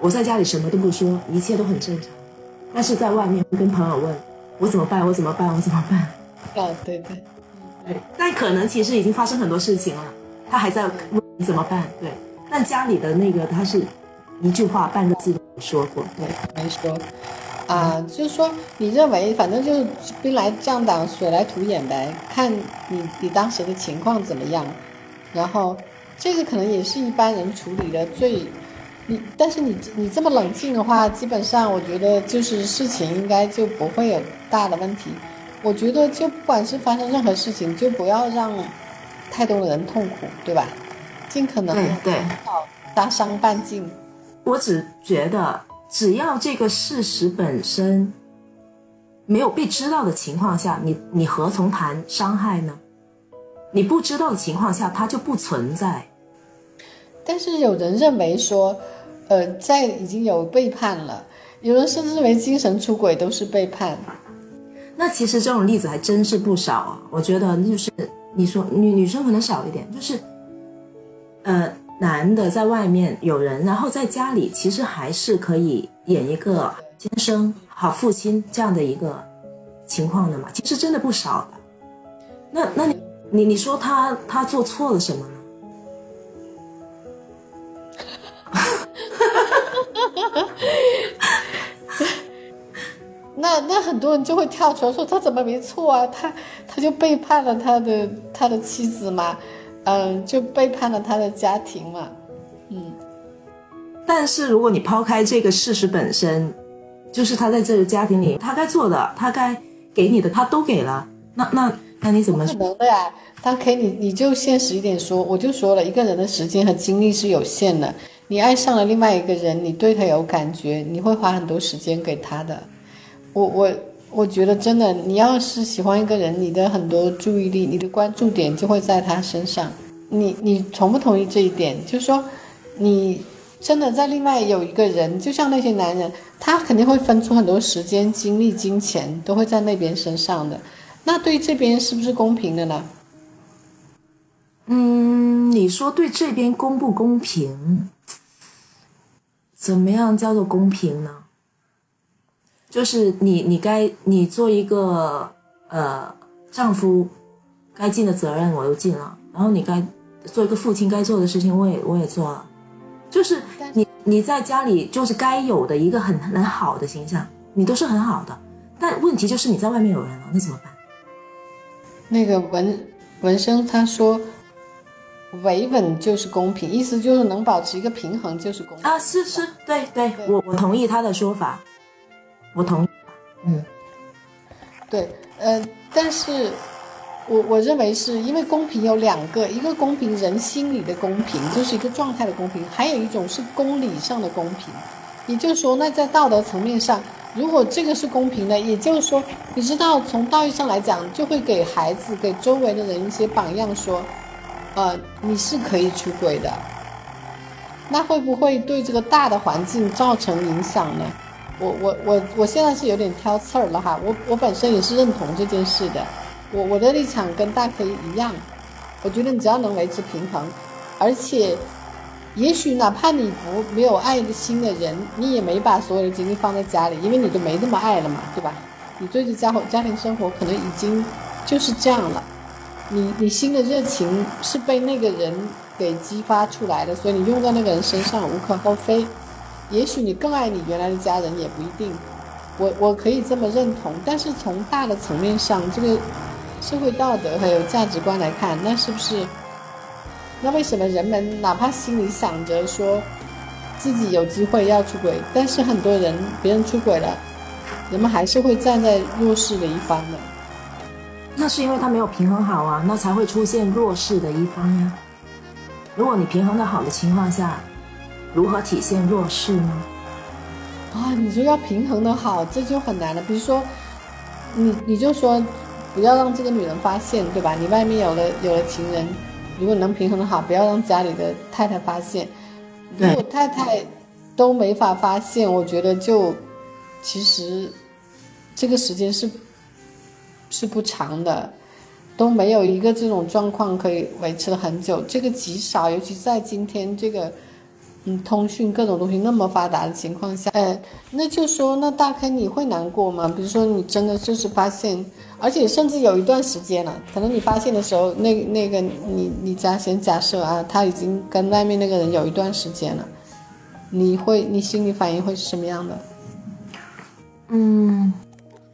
Speaker 3: 我在家里什么都不说，一切都很正常，但是在外面会跟朋友问我怎么办，我怎么办，我怎么办？
Speaker 2: 哦，对对，
Speaker 3: 对，但可能其实已经发生很多事情了，他还在问你怎么办？对，但家里的那个他是一句话半个字都没说过，对，
Speaker 2: 没说。啊，就是说，你认为反正就是兵来将挡，水来土掩呗，看你你当时的情况怎么样，然后这个可能也是一般人处理的最，你但是你你这么冷静的话，基本上我觉得就是事情应该就不会有大的问题。我觉得就不管是发生任何事情，就不要让太多的人痛苦，对吧？尽可能
Speaker 3: 对对，
Speaker 2: 大伤半径。
Speaker 3: 我只觉得。只要这个事实本身没有被知道的情况下，你你何从谈伤害呢？你不知道的情况下，它就不存在。
Speaker 2: 但是有人认为说，呃，在已经有背叛了，有人甚至认为精神出轨都是背叛。
Speaker 3: 那其实这种例子还真是不少啊。我觉得就是你说女女生可能少一点，就是呃。男的在外面有人，然后在家里其实还是可以演一个先生、好父亲这样的一个情况的嘛。其实真的不少的。那那你你你说他他做错了什么呢？
Speaker 2: 那那很多人就会跳出来说他怎么没错啊？他他就背叛了他的他的妻子嘛。嗯，就背叛了他的家庭嘛，嗯。
Speaker 3: 但是如果你抛开这个事实本身，就是他在这个家庭里，他该做的，他该给你的，他都给了。那那那你怎么？
Speaker 2: 可能的呀，他可以，你你就现实一点说，我就说了一个人的时间和精力是有限的。你爱上了另外一个人，你对他有感觉，你会花很多时间给他的。我我。我觉得真的，你要是喜欢一个人，你的很多注意力、你的关注点就会在他身上。你你同不同意这一点？就是说，你真的在另外有一个人，就像那些男人，他肯定会分出很多时间、精力、金钱，都会在那边身上的。那对这边是不是公平的呢？
Speaker 3: 嗯，你说对这边公不公平？怎么样叫做公平呢？就是你，你该你做一个呃丈夫该尽的责任，我都尽了。然后你该做一个父亲该做的事情，我也我也做了。就是你你在家里就是该有的一个很很好的形象，你都是很好的。但问题就是你在外面有人了，那怎么办？
Speaker 2: 那个文文生他说，维稳就是公平，意思就是能保持一个平衡就是公平
Speaker 3: 啊。是是，对对，我我同意他的说法。我同，嗯，
Speaker 2: 对，呃，但是，我我认为是因为公平有两个，一个公平人心里的公平，就是一个状态的公平，还有一种是公理上的公平，也就是说，那在道德层面上，如果这个是公平的，也就是说，你知道从道义上来讲，就会给孩子、给周围的人一些榜样，说，呃，你是可以出轨的，那会不会对这个大的环境造成影响呢？我我我我现在是有点挑刺儿了哈，我我本身也是认同这件事的，我我的立场跟大 K 一样，我觉得你只要能维持平衡，而且，也许哪怕你不没有爱的心的人，你也没把所有的精力放在家里，因为你都没那么爱了嘛，对吧？你对着家伙家庭生活可能已经就是这样了，你你心的热情是被那个人给激发出来的，所以你用在那个人身上无可厚非。也许你更爱你原来的家人，也不一定。我我可以这么认同，但是从大的层面上，这个社会道德还有价值观来看，那是不是？那为什么人们哪怕心里想着说自己有机会要出轨，但是很多人别人出轨了，人们还是会站在弱势的一方呢？
Speaker 3: 那是因为他没有平衡好啊，那才会出现弱势的一方呀。如果你平衡的好的情况下。如何体现弱势呢？
Speaker 2: 啊，你说要平衡的好，这就很难了。比如说，你你就说不要让这个女人发现，对吧？你外面有了有了情人，如果能平衡的好，不要让家里的太太发现。如果太太都没法发现，我觉得就其实这个时间是是不长的。都没有一个这种状况可以维持了很久，这个极少，尤其在今天这个，通讯各种东西那么发达的情况下，哎，那就说那大概你会难过吗？比如说你真的就是发现，而且甚至有一段时间了，可能你发现的时候，那那个你你假先假设啊，他已经跟外面那个人有一段时间了，你会你心理反应会是什么样的？
Speaker 3: 嗯，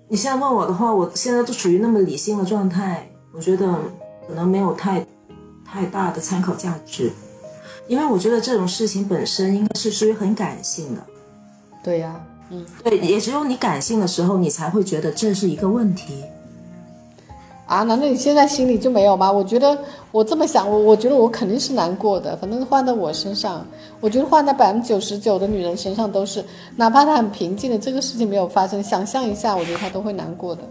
Speaker 3: 你现在问我的话，我现在都处于那么理性的状态。我觉得可能没有太太大的参考价值，因为我觉得这种事情本身应该是属于很感性的。
Speaker 2: 对呀，
Speaker 3: 嗯，对，也只有你感性的时候，你才会觉得这是一个问题。
Speaker 2: 啊，难道你现在心里就没有吗？我觉得我这么想，我我觉得我肯定是难过的。反正换到我身上，我觉得换在百分之九十九的女人身上都是，哪怕她很平静的这个事情没有发生，想象一下，我觉得她都会难过的。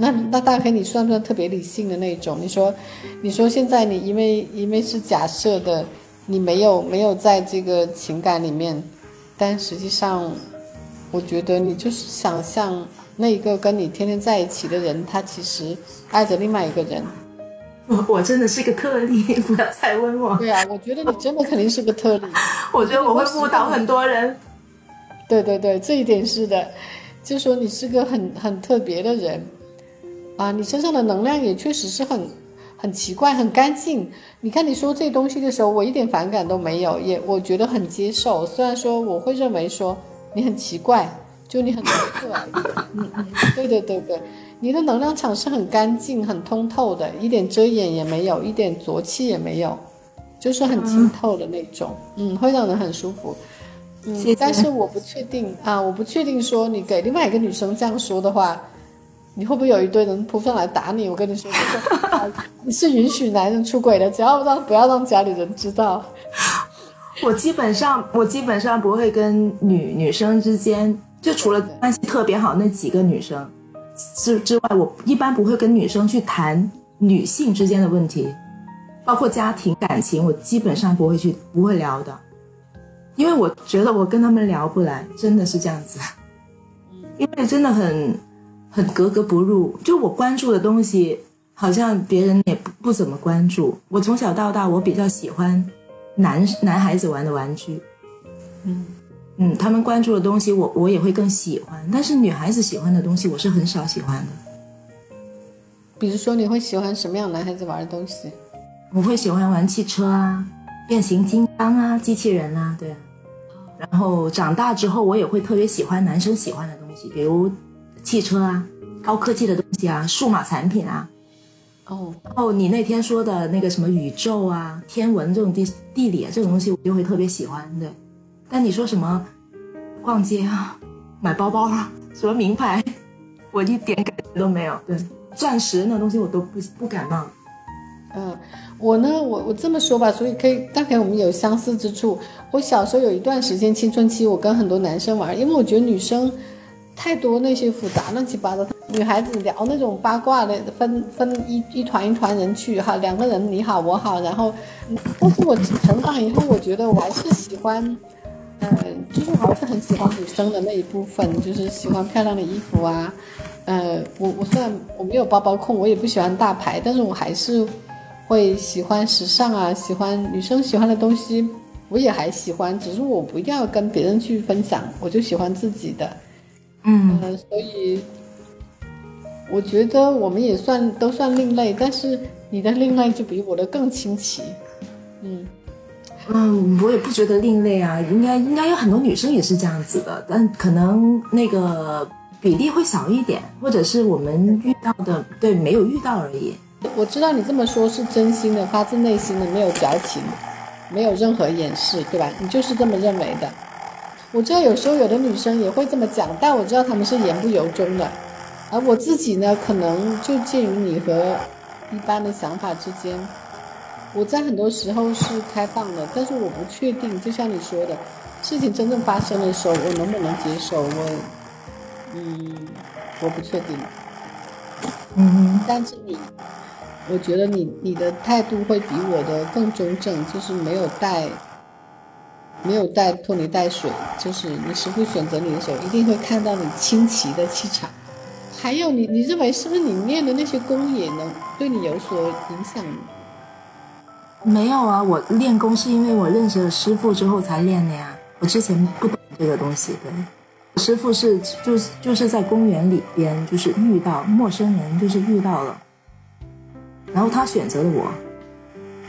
Speaker 2: 那那大黑你算不算特别理性的那种？你说，你说现在你因为因为是假设的，你没有没有在这个情感里面，但实际上，我觉得你就是想象那一个跟你天天在一起的人，他其实爱着另外一个人。
Speaker 3: 我 我真的是个特例，不要再问我。
Speaker 2: 对啊，我觉得你真的肯定是个特例。
Speaker 3: 我觉得我会误导很多人。
Speaker 2: 对对对，这一点是的，就说你是个很很特别的人。啊，你身上的能量也确实是很，很奇怪，很干净。你看你说这东西的时候，我一点反感都没有，也我觉得很接受。虽然说我会认为说你很奇怪，就你很独特。嗯嗯，对对对对，你的能量场是很干净、很通透的，一点遮掩也没有，一点浊气也没有，就是很清透的那种。嗯，会让人很舒服。嗯，但是我不确定啊，我不确定说你给另外一个女生这样说的话。你会不会有一堆人扑上来打你？我跟你说，你是允许男人出轨的，只要让不要让家里人知道。
Speaker 3: 我基本上，我基本上不会跟女女生之间，就除了关系特别好那几个女生之之外，我一般不会跟女生去谈女性之间的问题，包括家庭感情，我基本上不会去不会聊的，因为我觉得我跟他们聊不来，真的是这样子，因为真的很。很格格不入，就我关注的东西，好像别人也不不怎么关注。我从小到大，我比较喜欢男男孩子玩的玩具，嗯嗯，他们关注的东西，我我也会更喜欢。但是女孩子喜欢的东西，我是很少喜欢的。
Speaker 2: 比如说，你会喜欢什么样男孩子玩的东西？
Speaker 3: 我会喜欢玩汽车啊，变形金刚啊，机器人啊，对。然后长大之后，我也会特别喜欢男生喜欢的东西，比如。汽车啊，高科技的东西啊，数码产品啊，
Speaker 2: 哦，
Speaker 3: 然后你那天说的那个什么宇宙啊、天文这种地地理啊这种东西，我就会特别喜欢，对。但你说什么逛街啊、买包包啊、什么名牌，我一点感觉都没有。对，钻石那东西我都不不感冒。
Speaker 2: 嗯，我呢，我我这么说吧，所以可以大概我们有相似之处。我小时候有一段时间青春期，我跟很多男生玩，因为我觉得女生。太多那些复杂乱七八糟，女孩子聊那种八卦的，分分一一团一团人去哈，两个人你好我好，然后，但是我成长以后，我觉得我还是喜欢，嗯，就是我还是很喜欢女生的那一部分，就是喜欢漂亮的衣服啊，呃，我我虽然我没有包包控，我也不喜欢大牌，但是我还是会喜欢时尚啊，喜欢女生喜欢的东西，我也还喜欢，只是我不要跟别人去分享，我就喜欢自己的。嗯，所以我觉得我们也算都算另类，但是你的另类就比我的更清奇。嗯
Speaker 3: 嗯，我也不觉得另类啊，应该应该有很多女生也是这样子的，但可能那个比例会少一点，或者是我们遇到的对没有遇到而已。
Speaker 2: 我知道你这么说是真心的，发自内心的，没有矫情，没有任何掩饰，对吧？你就是这么认为的。我知道有时候有的女生也会这么讲，但我知道她们是言不由衷的，而我自己呢，可能就介于你和一般的想法之间。我在很多时候是开放的，但是我不确定，就像你说的，事情真正发生的时候，我能不能接受？我，嗯，我不确定。
Speaker 3: 嗯，
Speaker 2: 但是你，我觉得你你的态度会比我的更中正，就是没有带。没有带拖泥带水，就是你师傅选择你的时候，一定会看到你清奇的气场，还有你，你认为是不是你练的那些功也能对你有所影响？
Speaker 3: 没有啊，我练功是因为我认识了师傅之后才练的呀。我之前不懂这个东西，对。师傅是就是就是在公园里边，就是遇到陌生人，就是遇到了，然后他选择了我。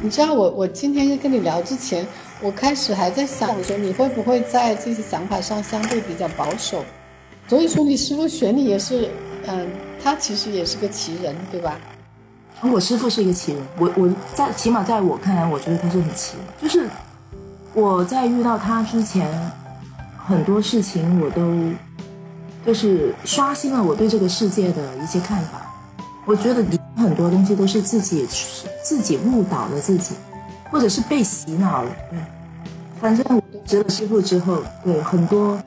Speaker 2: 你知道我我今天跟你聊之前，我开始还在想说你会不会在这些想法上相对比较保守，所以说你师傅选你也是，嗯，他其实也是个奇人，对吧？
Speaker 3: 我师傅是一个奇人，我我在起码在我看来，我觉得他是很奇，就是我在遇到他之前，很多事情我都就是刷新了我对这个世界的一些看法。我觉得你很多东西都是自己自己误导了自己，或者是被洗脑了。对，反正我学了师傅之后，对很多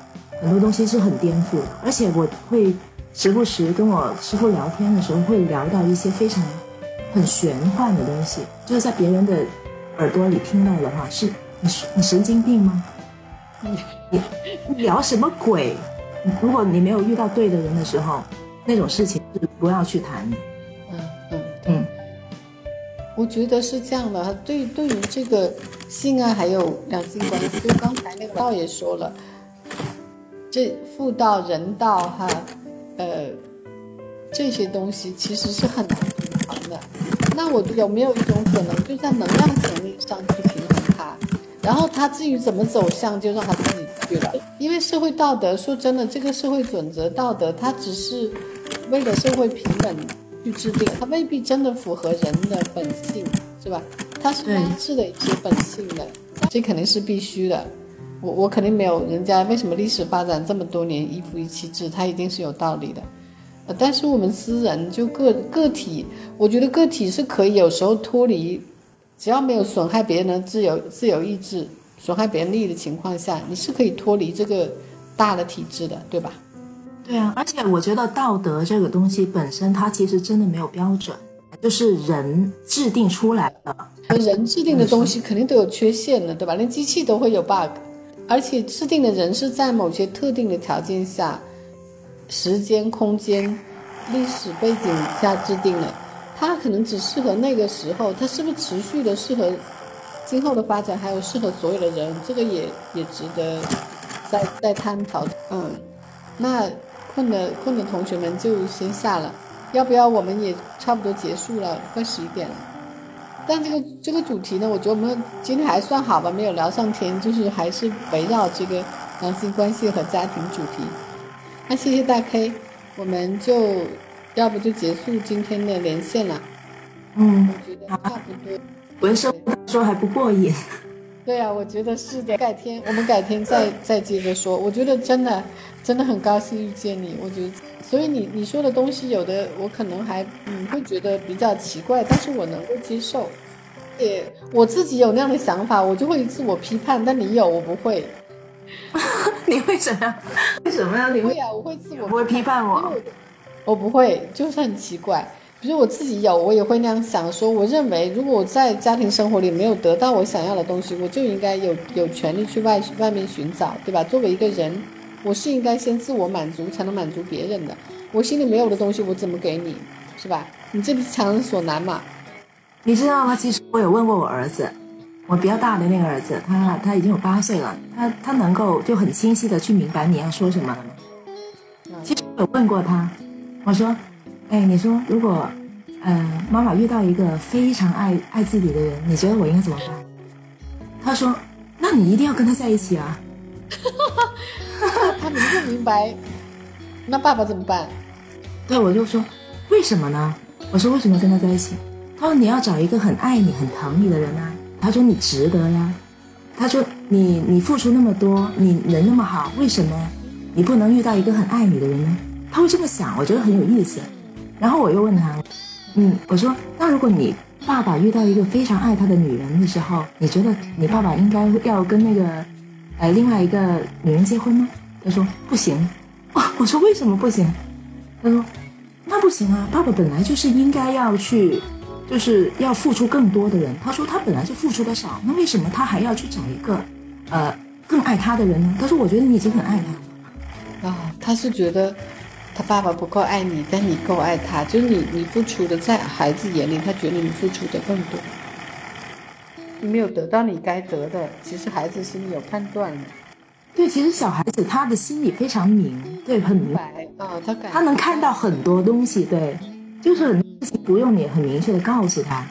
Speaker 3: 很多东西是很颠覆的，而且我会时不时跟我师傅聊天的时候，会聊到一些非常。很玄幻的东西，就是在别人的耳朵里听到的话，是你你神经病吗？你你聊什么鬼？如果你没有遇到对的人的时候，那种事情是不要去谈的。
Speaker 2: 我觉得是这样的。对对于这个性爱还有两性关系，就刚才那个道也说了，这妇道人道哈，呃，这些东西其实是很难平衡的。那我有没有一种可能，就在能量层面上去平衡它，然后他至于怎么走向，就让他自己去了。因为社会道德，说真的，这个社会准则道德，它只是为了社会平等去制定，它未必真的符合人的本性，是吧？它是发自的一些本性的，这肯定是必须的。我我肯定没有人家为什么历史发展这么多年一夫一妻制，它一定是有道理的。呃但是我们私人就个个体，我觉得个体是可以有时候脱离，只要没有损害别人的自由自由意志、损害别人利益的情况下，你是可以脱离这个大的体制的，对吧？
Speaker 3: 对啊，而且我觉得道德这个东西本身它其实真的没有标准，就是人制定出来的。
Speaker 2: 人制定的东西肯定都有缺陷的，对吧？连机器都会有 bug，而且制定的人是在某些特定的条件下。时间、空间、历史背景下制定的，它可能只适合那个时候，它是不是持续的适合今后的发展，还有适合所有的人，这个也也值得再再探讨。嗯，那困的困的同学们就先下了，要不要我们也差不多结束了，快十一点了。但这个这个主题呢，我觉得我们今天还算好吧，没有聊上天，就是还是围绕这个两性关系和家庭主题。那谢谢大 K，我们就要不就结束今天的连线了。
Speaker 3: 嗯，
Speaker 2: 我觉得差不多。
Speaker 3: 文生说还不过瘾。
Speaker 2: 对呀，我觉得是的。改天我们改天再再接着说。我觉得真的真的很高兴遇见你。我觉得，所以你你说的东西有的我可能还嗯会觉得比较奇怪，但是我能够接受。也我自己有那样的想法，我就会自我批判。但你有，我不会。
Speaker 3: 你为什么？为什么呀？你
Speaker 2: 会啊？我会自我
Speaker 3: 不会批判我，
Speaker 2: 我不会，就是很奇怪。比如我自己有，我也会那样想，说我认为，如果我在家庭生活里没有得到我想要的东西，我就应该有有权利去外外面寻找，对吧？作为一个人，我是应该先自我满足，才能满足别人的。我心里没有的东西，我怎么给你，是吧？你这不是强人所难嘛？
Speaker 3: 你知道吗？其实我有问过我儿子。我比较大的那个儿子，他他已经有八岁了，他他能够就很清晰的去明白你要说什么了吗？其实我问过他，我说，哎，你说如果，呃，妈妈遇到一个非常爱爱自己的人，你觉得我应该怎么办？他说，那你一定要跟他在一起啊。
Speaker 2: 他明不明白？那爸爸怎么办？
Speaker 3: 对，我就说，为什么呢？我说为什么跟他在一起？他说你要找一个很爱你、很疼你的人啊。他说你值得呀，他说你你付出那么多，你人那么好，为什么你不能遇到一个很爱你的人呢？他会这么想，我觉得很有意思。然后我又问他，嗯，我说那如果你爸爸遇到一个非常爱他的女人的时候，你觉得你爸爸应该要跟那个呃另外一个女人结婚吗？他说不行。啊，我说为什么不行？他说那不行啊，爸爸本来就是应该要去。就是要付出更多的人。他说他本来就付出的少，那为什么他还要去找一个，呃，更爱他的人呢？他说我觉得你已经很爱他了。
Speaker 2: 啊，他是觉得他爸爸不够爱你，但你够爱他，就是你你付出的，在孩子眼里，他觉得你付出的更多。你没有得到你该得的，其实孩子心里有判断的。
Speaker 3: 对，其实小孩子他的心里非常明，对，很明
Speaker 2: 白啊，他
Speaker 3: 他能看到很多东西，对，就是很多事情不用你很明确的告诉他。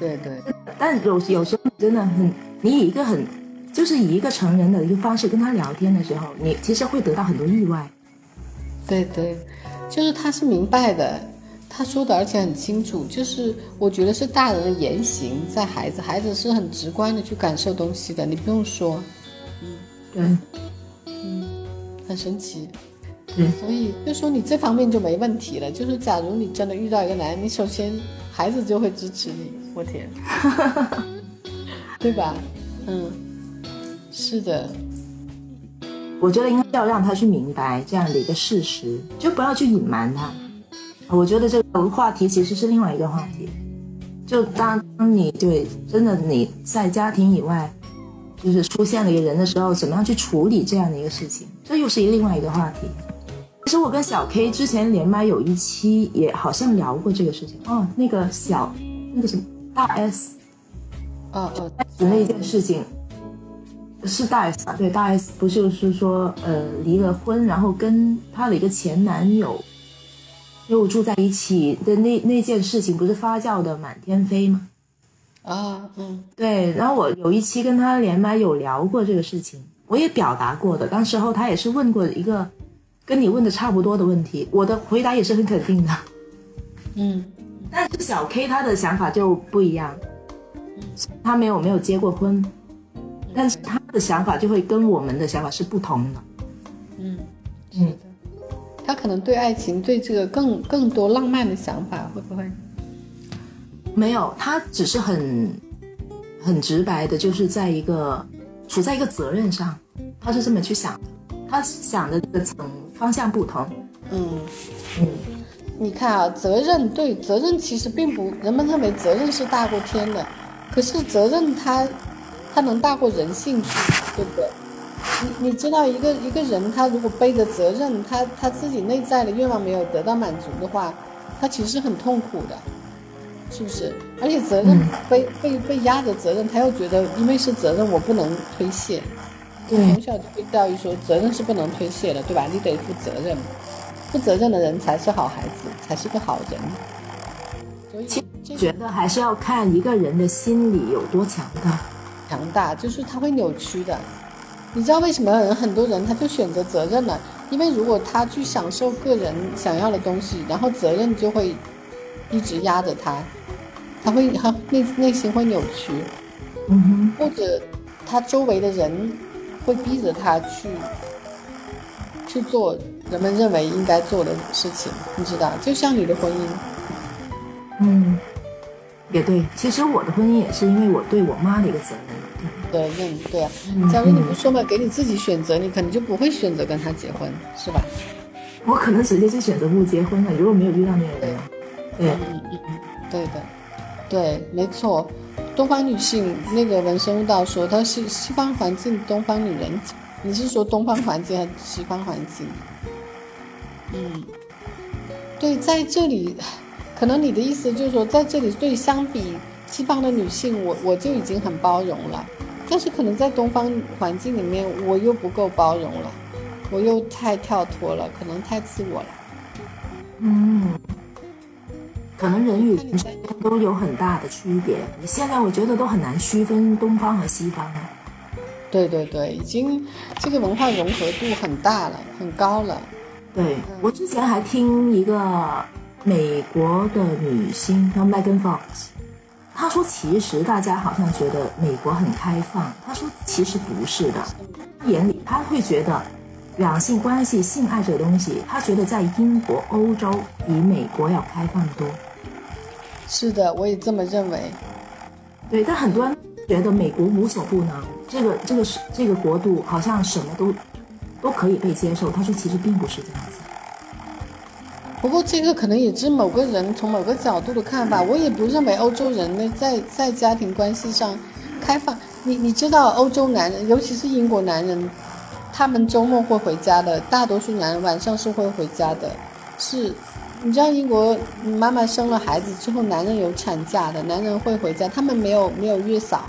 Speaker 2: 对对。
Speaker 3: 但有有时候真的很，你以一个很，就是以一个成人的一个方式跟他聊天的时候，你其实会得到很多意外。
Speaker 2: 对对，就是他是明白的，他说的而且很清楚，就是我觉得是大人的言行在孩子，孩子是很直观的去感受东西的，你不用说，
Speaker 3: 嗯，对，
Speaker 2: 嗯，很神奇，
Speaker 3: 嗯，
Speaker 2: 所以就说你这方面就没问题了，就是假如你真的遇到一个男人，你首先孩子就会支持你，我天，对吧？嗯，是的。
Speaker 3: 我觉得应该要让他去明白这样的一个事实，就不要去隐瞒他。我觉得这个话题其实是另外一个话题。就当你对真的你在家庭以外，就是出现了一个人的时候，怎么样去处理这样的一个事情，这又是一另外一个话题。其实我跟小 K 之前连麦有一期也好像聊过这个事情哦，那个小那个什么大 S，
Speaker 2: 哦哦，
Speaker 3: 那件事情。是大 S 啊，对大 S 不就是说，呃，离了婚，然后跟她的一个前男友又住在一起的那那件事情，不是发酵的满天飞吗？
Speaker 2: 啊，嗯，
Speaker 3: 对。然后我有一期跟他连麦有聊过这个事情，我也表达过的。当时候他也是问过一个跟你问的差不多的问题，我的回答也是很肯定的。
Speaker 2: 嗯，
Speaker 3: 但是小 K 他的想法就不一样，他没有没有结过婚。但是他的想法就会跟我们的想法是不同的。
Speaker 2: 嗯嗯，他可能对爱情对这个更更多浪漫的想法会不会？
Speaker 3: 没有，他只是很很直白的，就是在一个处在一个责任上，他是这么去想的。他想的这个层方向不同。
Speaker 2: 嗯嗯，你看啊，责任对责任其实并不，人们认为责任是大过天的，可是责任它。他能大过人性去，对不对？你你知道，一个一个人，他如果背着责任，他他自己内在的愿望没有得到满足的话，他其实很痛苦的，是不是？而且责任背被被压着责任，他又觉得因为是责任，我不能推卸。从小就被教育说，责任是不能推卸的，对吧？你得负责任，负责任的人才是好孩子，才是个好人。所
Speaker 3: 以，觉得还是要看一个人的心理有多强大。
Speaker 2: 强大就是他会扭曲的，你知道为什么人很多人他就选择责任了？因为如果他去享受个人想要的东西，然后责任就会一直压着他，他会 他内内心会扭曲，
Speaker 3: 嗯
Speaker 2: 哼，或者他周围的人会逼着他去去做人们认为应该做的事情，你知道？就像你的婚姻，
Speaker 3: 嗯。也对，其实我的婚姻也是因为我对我妈的一个责任。
Speaker 2: 责任，对啊。假如你不说嘛，给你自己选择，你可能就不会选择跟他结婚，是吧？
Speaker 3: 我可能直接就选择不结婚了，如果没有遇到那个人。对，
Speaker 2: 嗯嗯嗯，对的，对，没错。东方女性那个文生悟道说，她是西方环境东方女人，你是说东方环境还是西方环境？嗯，对，在这里。可能你的意思就是说，在这里对相比西方的女性，我我就已经很包容了，但是可能在东方环境里面，我又不够包容了，我又太跳脱了，可能太自我了。
Speaker 3: 嗯，可能人与人之间都有很大的区别。你现在我觉得都很难区分东方和西方了。
Speaker 2: 对对对，已经这个文化融合度很大了，很高了。
Speaker 3: 对我之前还听一个。美国的女星叫 Megan Fox，他说：“其实大家好像觉得美国很开放。”他说：“其实不是的，他眼里他会觉得两性关系、性爱这个东西，他觉得在英国、欧洲比美国要开放多。”
Speaker 2: 是的，我也这么认为。
Speaker 3: 对，但很多人觉得美国无所不能，这个这个是这个国度好像什么都都可以被接受。他说：“其实并不是这样子。”
Speaker 2: 不过这个可能也是某个人从某个角度的看法，我也不认为欧洲人呢在在家庭关系上开放。你你知道欧洲男人，尤其是英国男人，他们周末会回家的，大多数男人晚上是会回家的。是，你知道英国妈妈生了孩子之后，男人有产假的，男人会回家，他们没有没有月嫂，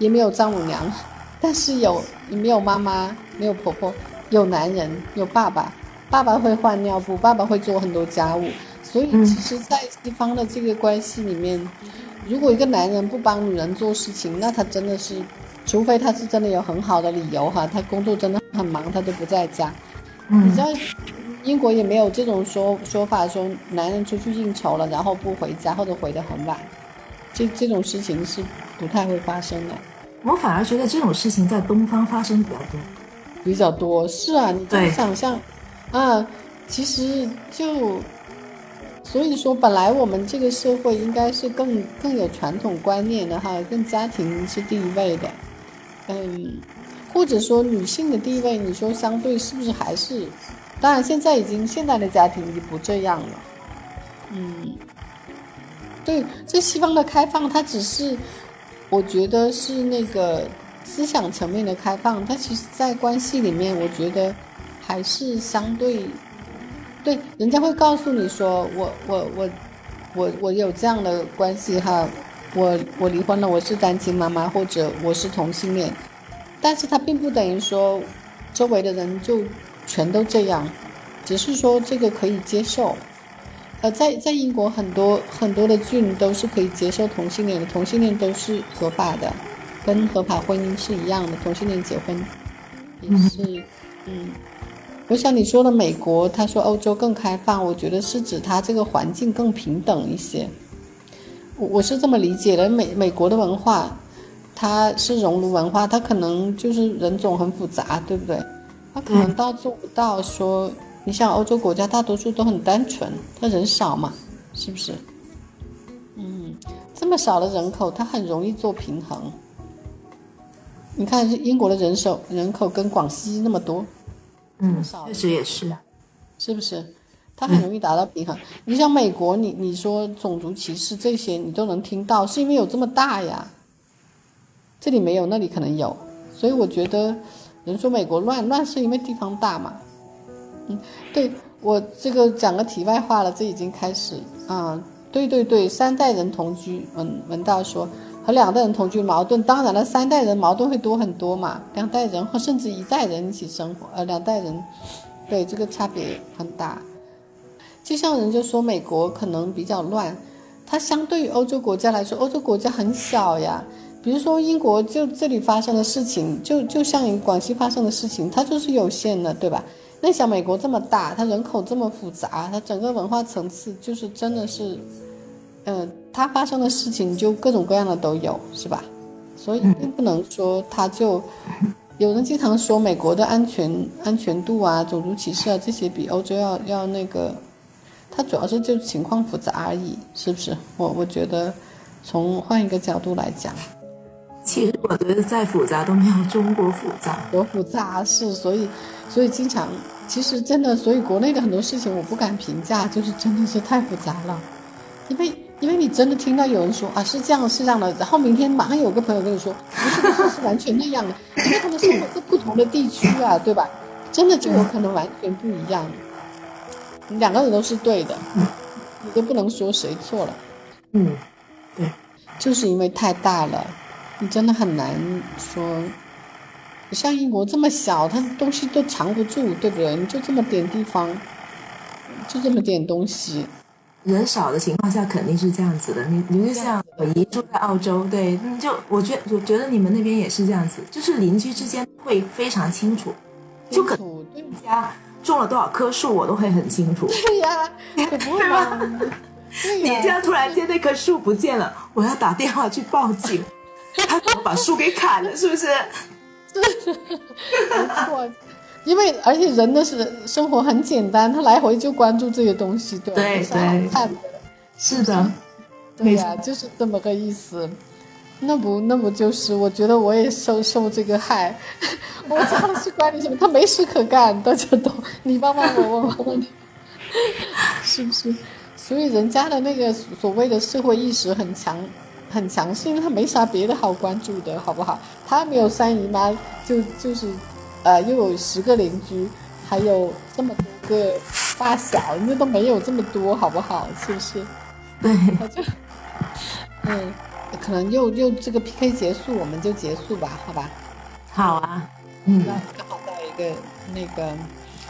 Speaker 2: 也没有丈母娘，但是有没有妈妈，没有婆婆，有男人，有爸爸，爸爸会换尿布，爸爸会做很多家务，所以其实，在西方的这个关系里面，如果一个男人不帮女人做事情，那他真的是，除非他是真的有很好的理由哈，他工作真的很忙，他都不在家，你知道。英国也没有这种说说法，说男人出去应酬了，然后不回家或者回得很晚，这这种事情是不太会发生的。
Speaker 3: 我反而觉得这种事情在东方发生比较多，
Speaker 2: 比较多是啊，你想象，啊，其实就所以说，本来我们这个社会应该是更更有传统观念的哈，跟家庭是第一位的，嗯，或者说女性的地位，你说相对是不是还是？当然，现在已经现代的家庭已经不这样了。嗯，对，这西方的开放，它只是，我觉得是那个思想层面的开放，它其实在关系里面，我觉得还是相对，对，人家会告诉你说，我我我我我有这样的关系哈，我我离婚了，我是单亲妈妈，或者我是同性恋，但是他并不等于说周围的人就。全都这样，只是说这个可以接受。呃，在在英国很多很多的郡都是可以接受同性恋的，同性恋都是合法的，跟合法婚姻是一样的。同性恋结婚也是，嗯。我想你说的美国，他说欧洲更开放，我觉得是指他这个环境更平等一些。我我是这么理解的，美美国的文化，它是熔炉文化，它可能就是人种很复杂，对不对？它可能到做不到说，你像欧洲国家大多数都很单纯，他人少嘛，是不是？嗯，这么少的人口，它很容易做平衡。你看英国的人手人口跟广西那么多，
Speaker 3: 嗯，确实也是，
Speaker 2: 是不是？它很容易达到平衡。你像美国，你你说种族歧视这些，你都能听到，是因为有这么大呀。这里没有，那里可能有，所以我觉得。人说美国乱乱是因为地方大嘛？嗯，对我这个讲个题外话了，这已经开始啊。对对对，三代人同居，文文道说和两代人同居矛盾，当然了，三代人矛盾会多很多嘛。两代人或甚至一代人一起生活，呃，两代人，对这个差别很大。就像人就说美国可能比较乱，它相对于欧洲国家来说，欧洲国家很小呀。比如说英国就这里发生的事情，就就像广西发生的事情，它就是有限的，对吧？那像美国这么大，它人口这么复杂，它整个文化层次就是真的是，嗯，它发生的事情就各种各样的都有，是吧？所以并不能说他就，有人经常说美国的安全安全度啊、种族歧视啊这些比欧洲要要那个，它主要是就情况复杂而已，是不是？我我觉得从换一个角度来讲。
Speaker 3: 其实我觉得再复杂都没有中国复杂，
Speaker 2: 多复杂是，所以，所以经常，其实真的，所以国内的很多事情我不敢评价，就是真的是太复杂了，因为，因为你真的听到有人说啊是这样是这样的，然后明天马上有个朋友跟你说不是不是是完全那样的，因为他们生活在不同的地区啊，对吧？真的就有可能完全不一样，你两个人都是对的，你都不能说谁错了，
Speaker 3: 嗯，对，
Speaker 2: 就是因为太大了。你真的很难说，像英国这么小，它东西都藏不住，对不对？你就这么点地方，就这么点东西，
Speaker 3: 人少的情况下肯定是这样子的。你，你就像我姨住在澳洲，对，你就我觉我觉得你们那边也是这样子，就是邻居之间会非常清楚，就可对家种了多少棵树，我都会很清楚。
Speaker 2: 对呀，
Speaker 3: 对吧？你家突然间那棵树不见了，我要打电话去报警。他怎么把树给砍了，是不是？
Speaker 2: 是，没错。因为而且人的是生活很简单，他来回就关注这些东西，对
Speaker 3: 吧？对对，
Speaker 2: 看的。
Speaker 3: 是的，
Speaker 2: 对呀，就是这么个意思。那不那不就是？我觉得我也受受这个害。我家的是管你什么？他没事可干，大家都你帮帮我，我帮帮你，是不是？所以人家的那个所谓的社会意识很强。很强势，因为他没啥别的好关注的，好不好？他没有三姨妈，就就是，呃，又有十个邻居，还有这么多个发小，那都没有这么多，好不好？是不是？
Speaker 3: 对，
Speaker 2: 他就，嗯，可能又又这个 PK 结束，我们就结束吧，好吧？
Speaker 3: 好啊，嗯，
Speaker 2: 刚好到一个那个，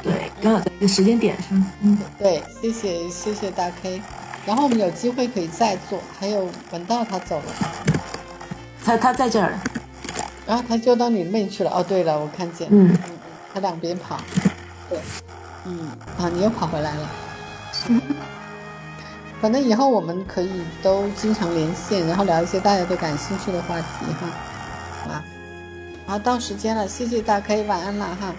Speaker 3: 对，刚好在一个时间点上，嗯，
Speaker 2: 对，谢谢谢谢大 K，然后我们有机会可以再做，还有文道他走了，
Speaker 3: 他他在这儿，
Speaker 2: 然后他就到你妹去了，哦，对了，我看见，
Speaker 3: 嗯
Speaker 2: 嗯，他两边跑，对，嗯，啊，你又跑回来了。反正以后我们可以都经常连线，然后聊一些大家都感兴趣的话题哈，好吧？好，到时间了，谢谢大可以晚安了哈。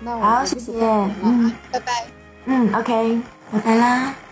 Speaker 2: 那我
Speaker 3: 好，谢谢，
Speaker 2: 嗯
Speaker 3: 嗯，
Speaker 2: 拜拜。
Speaker 3: 嗯，OK，拜拜啦。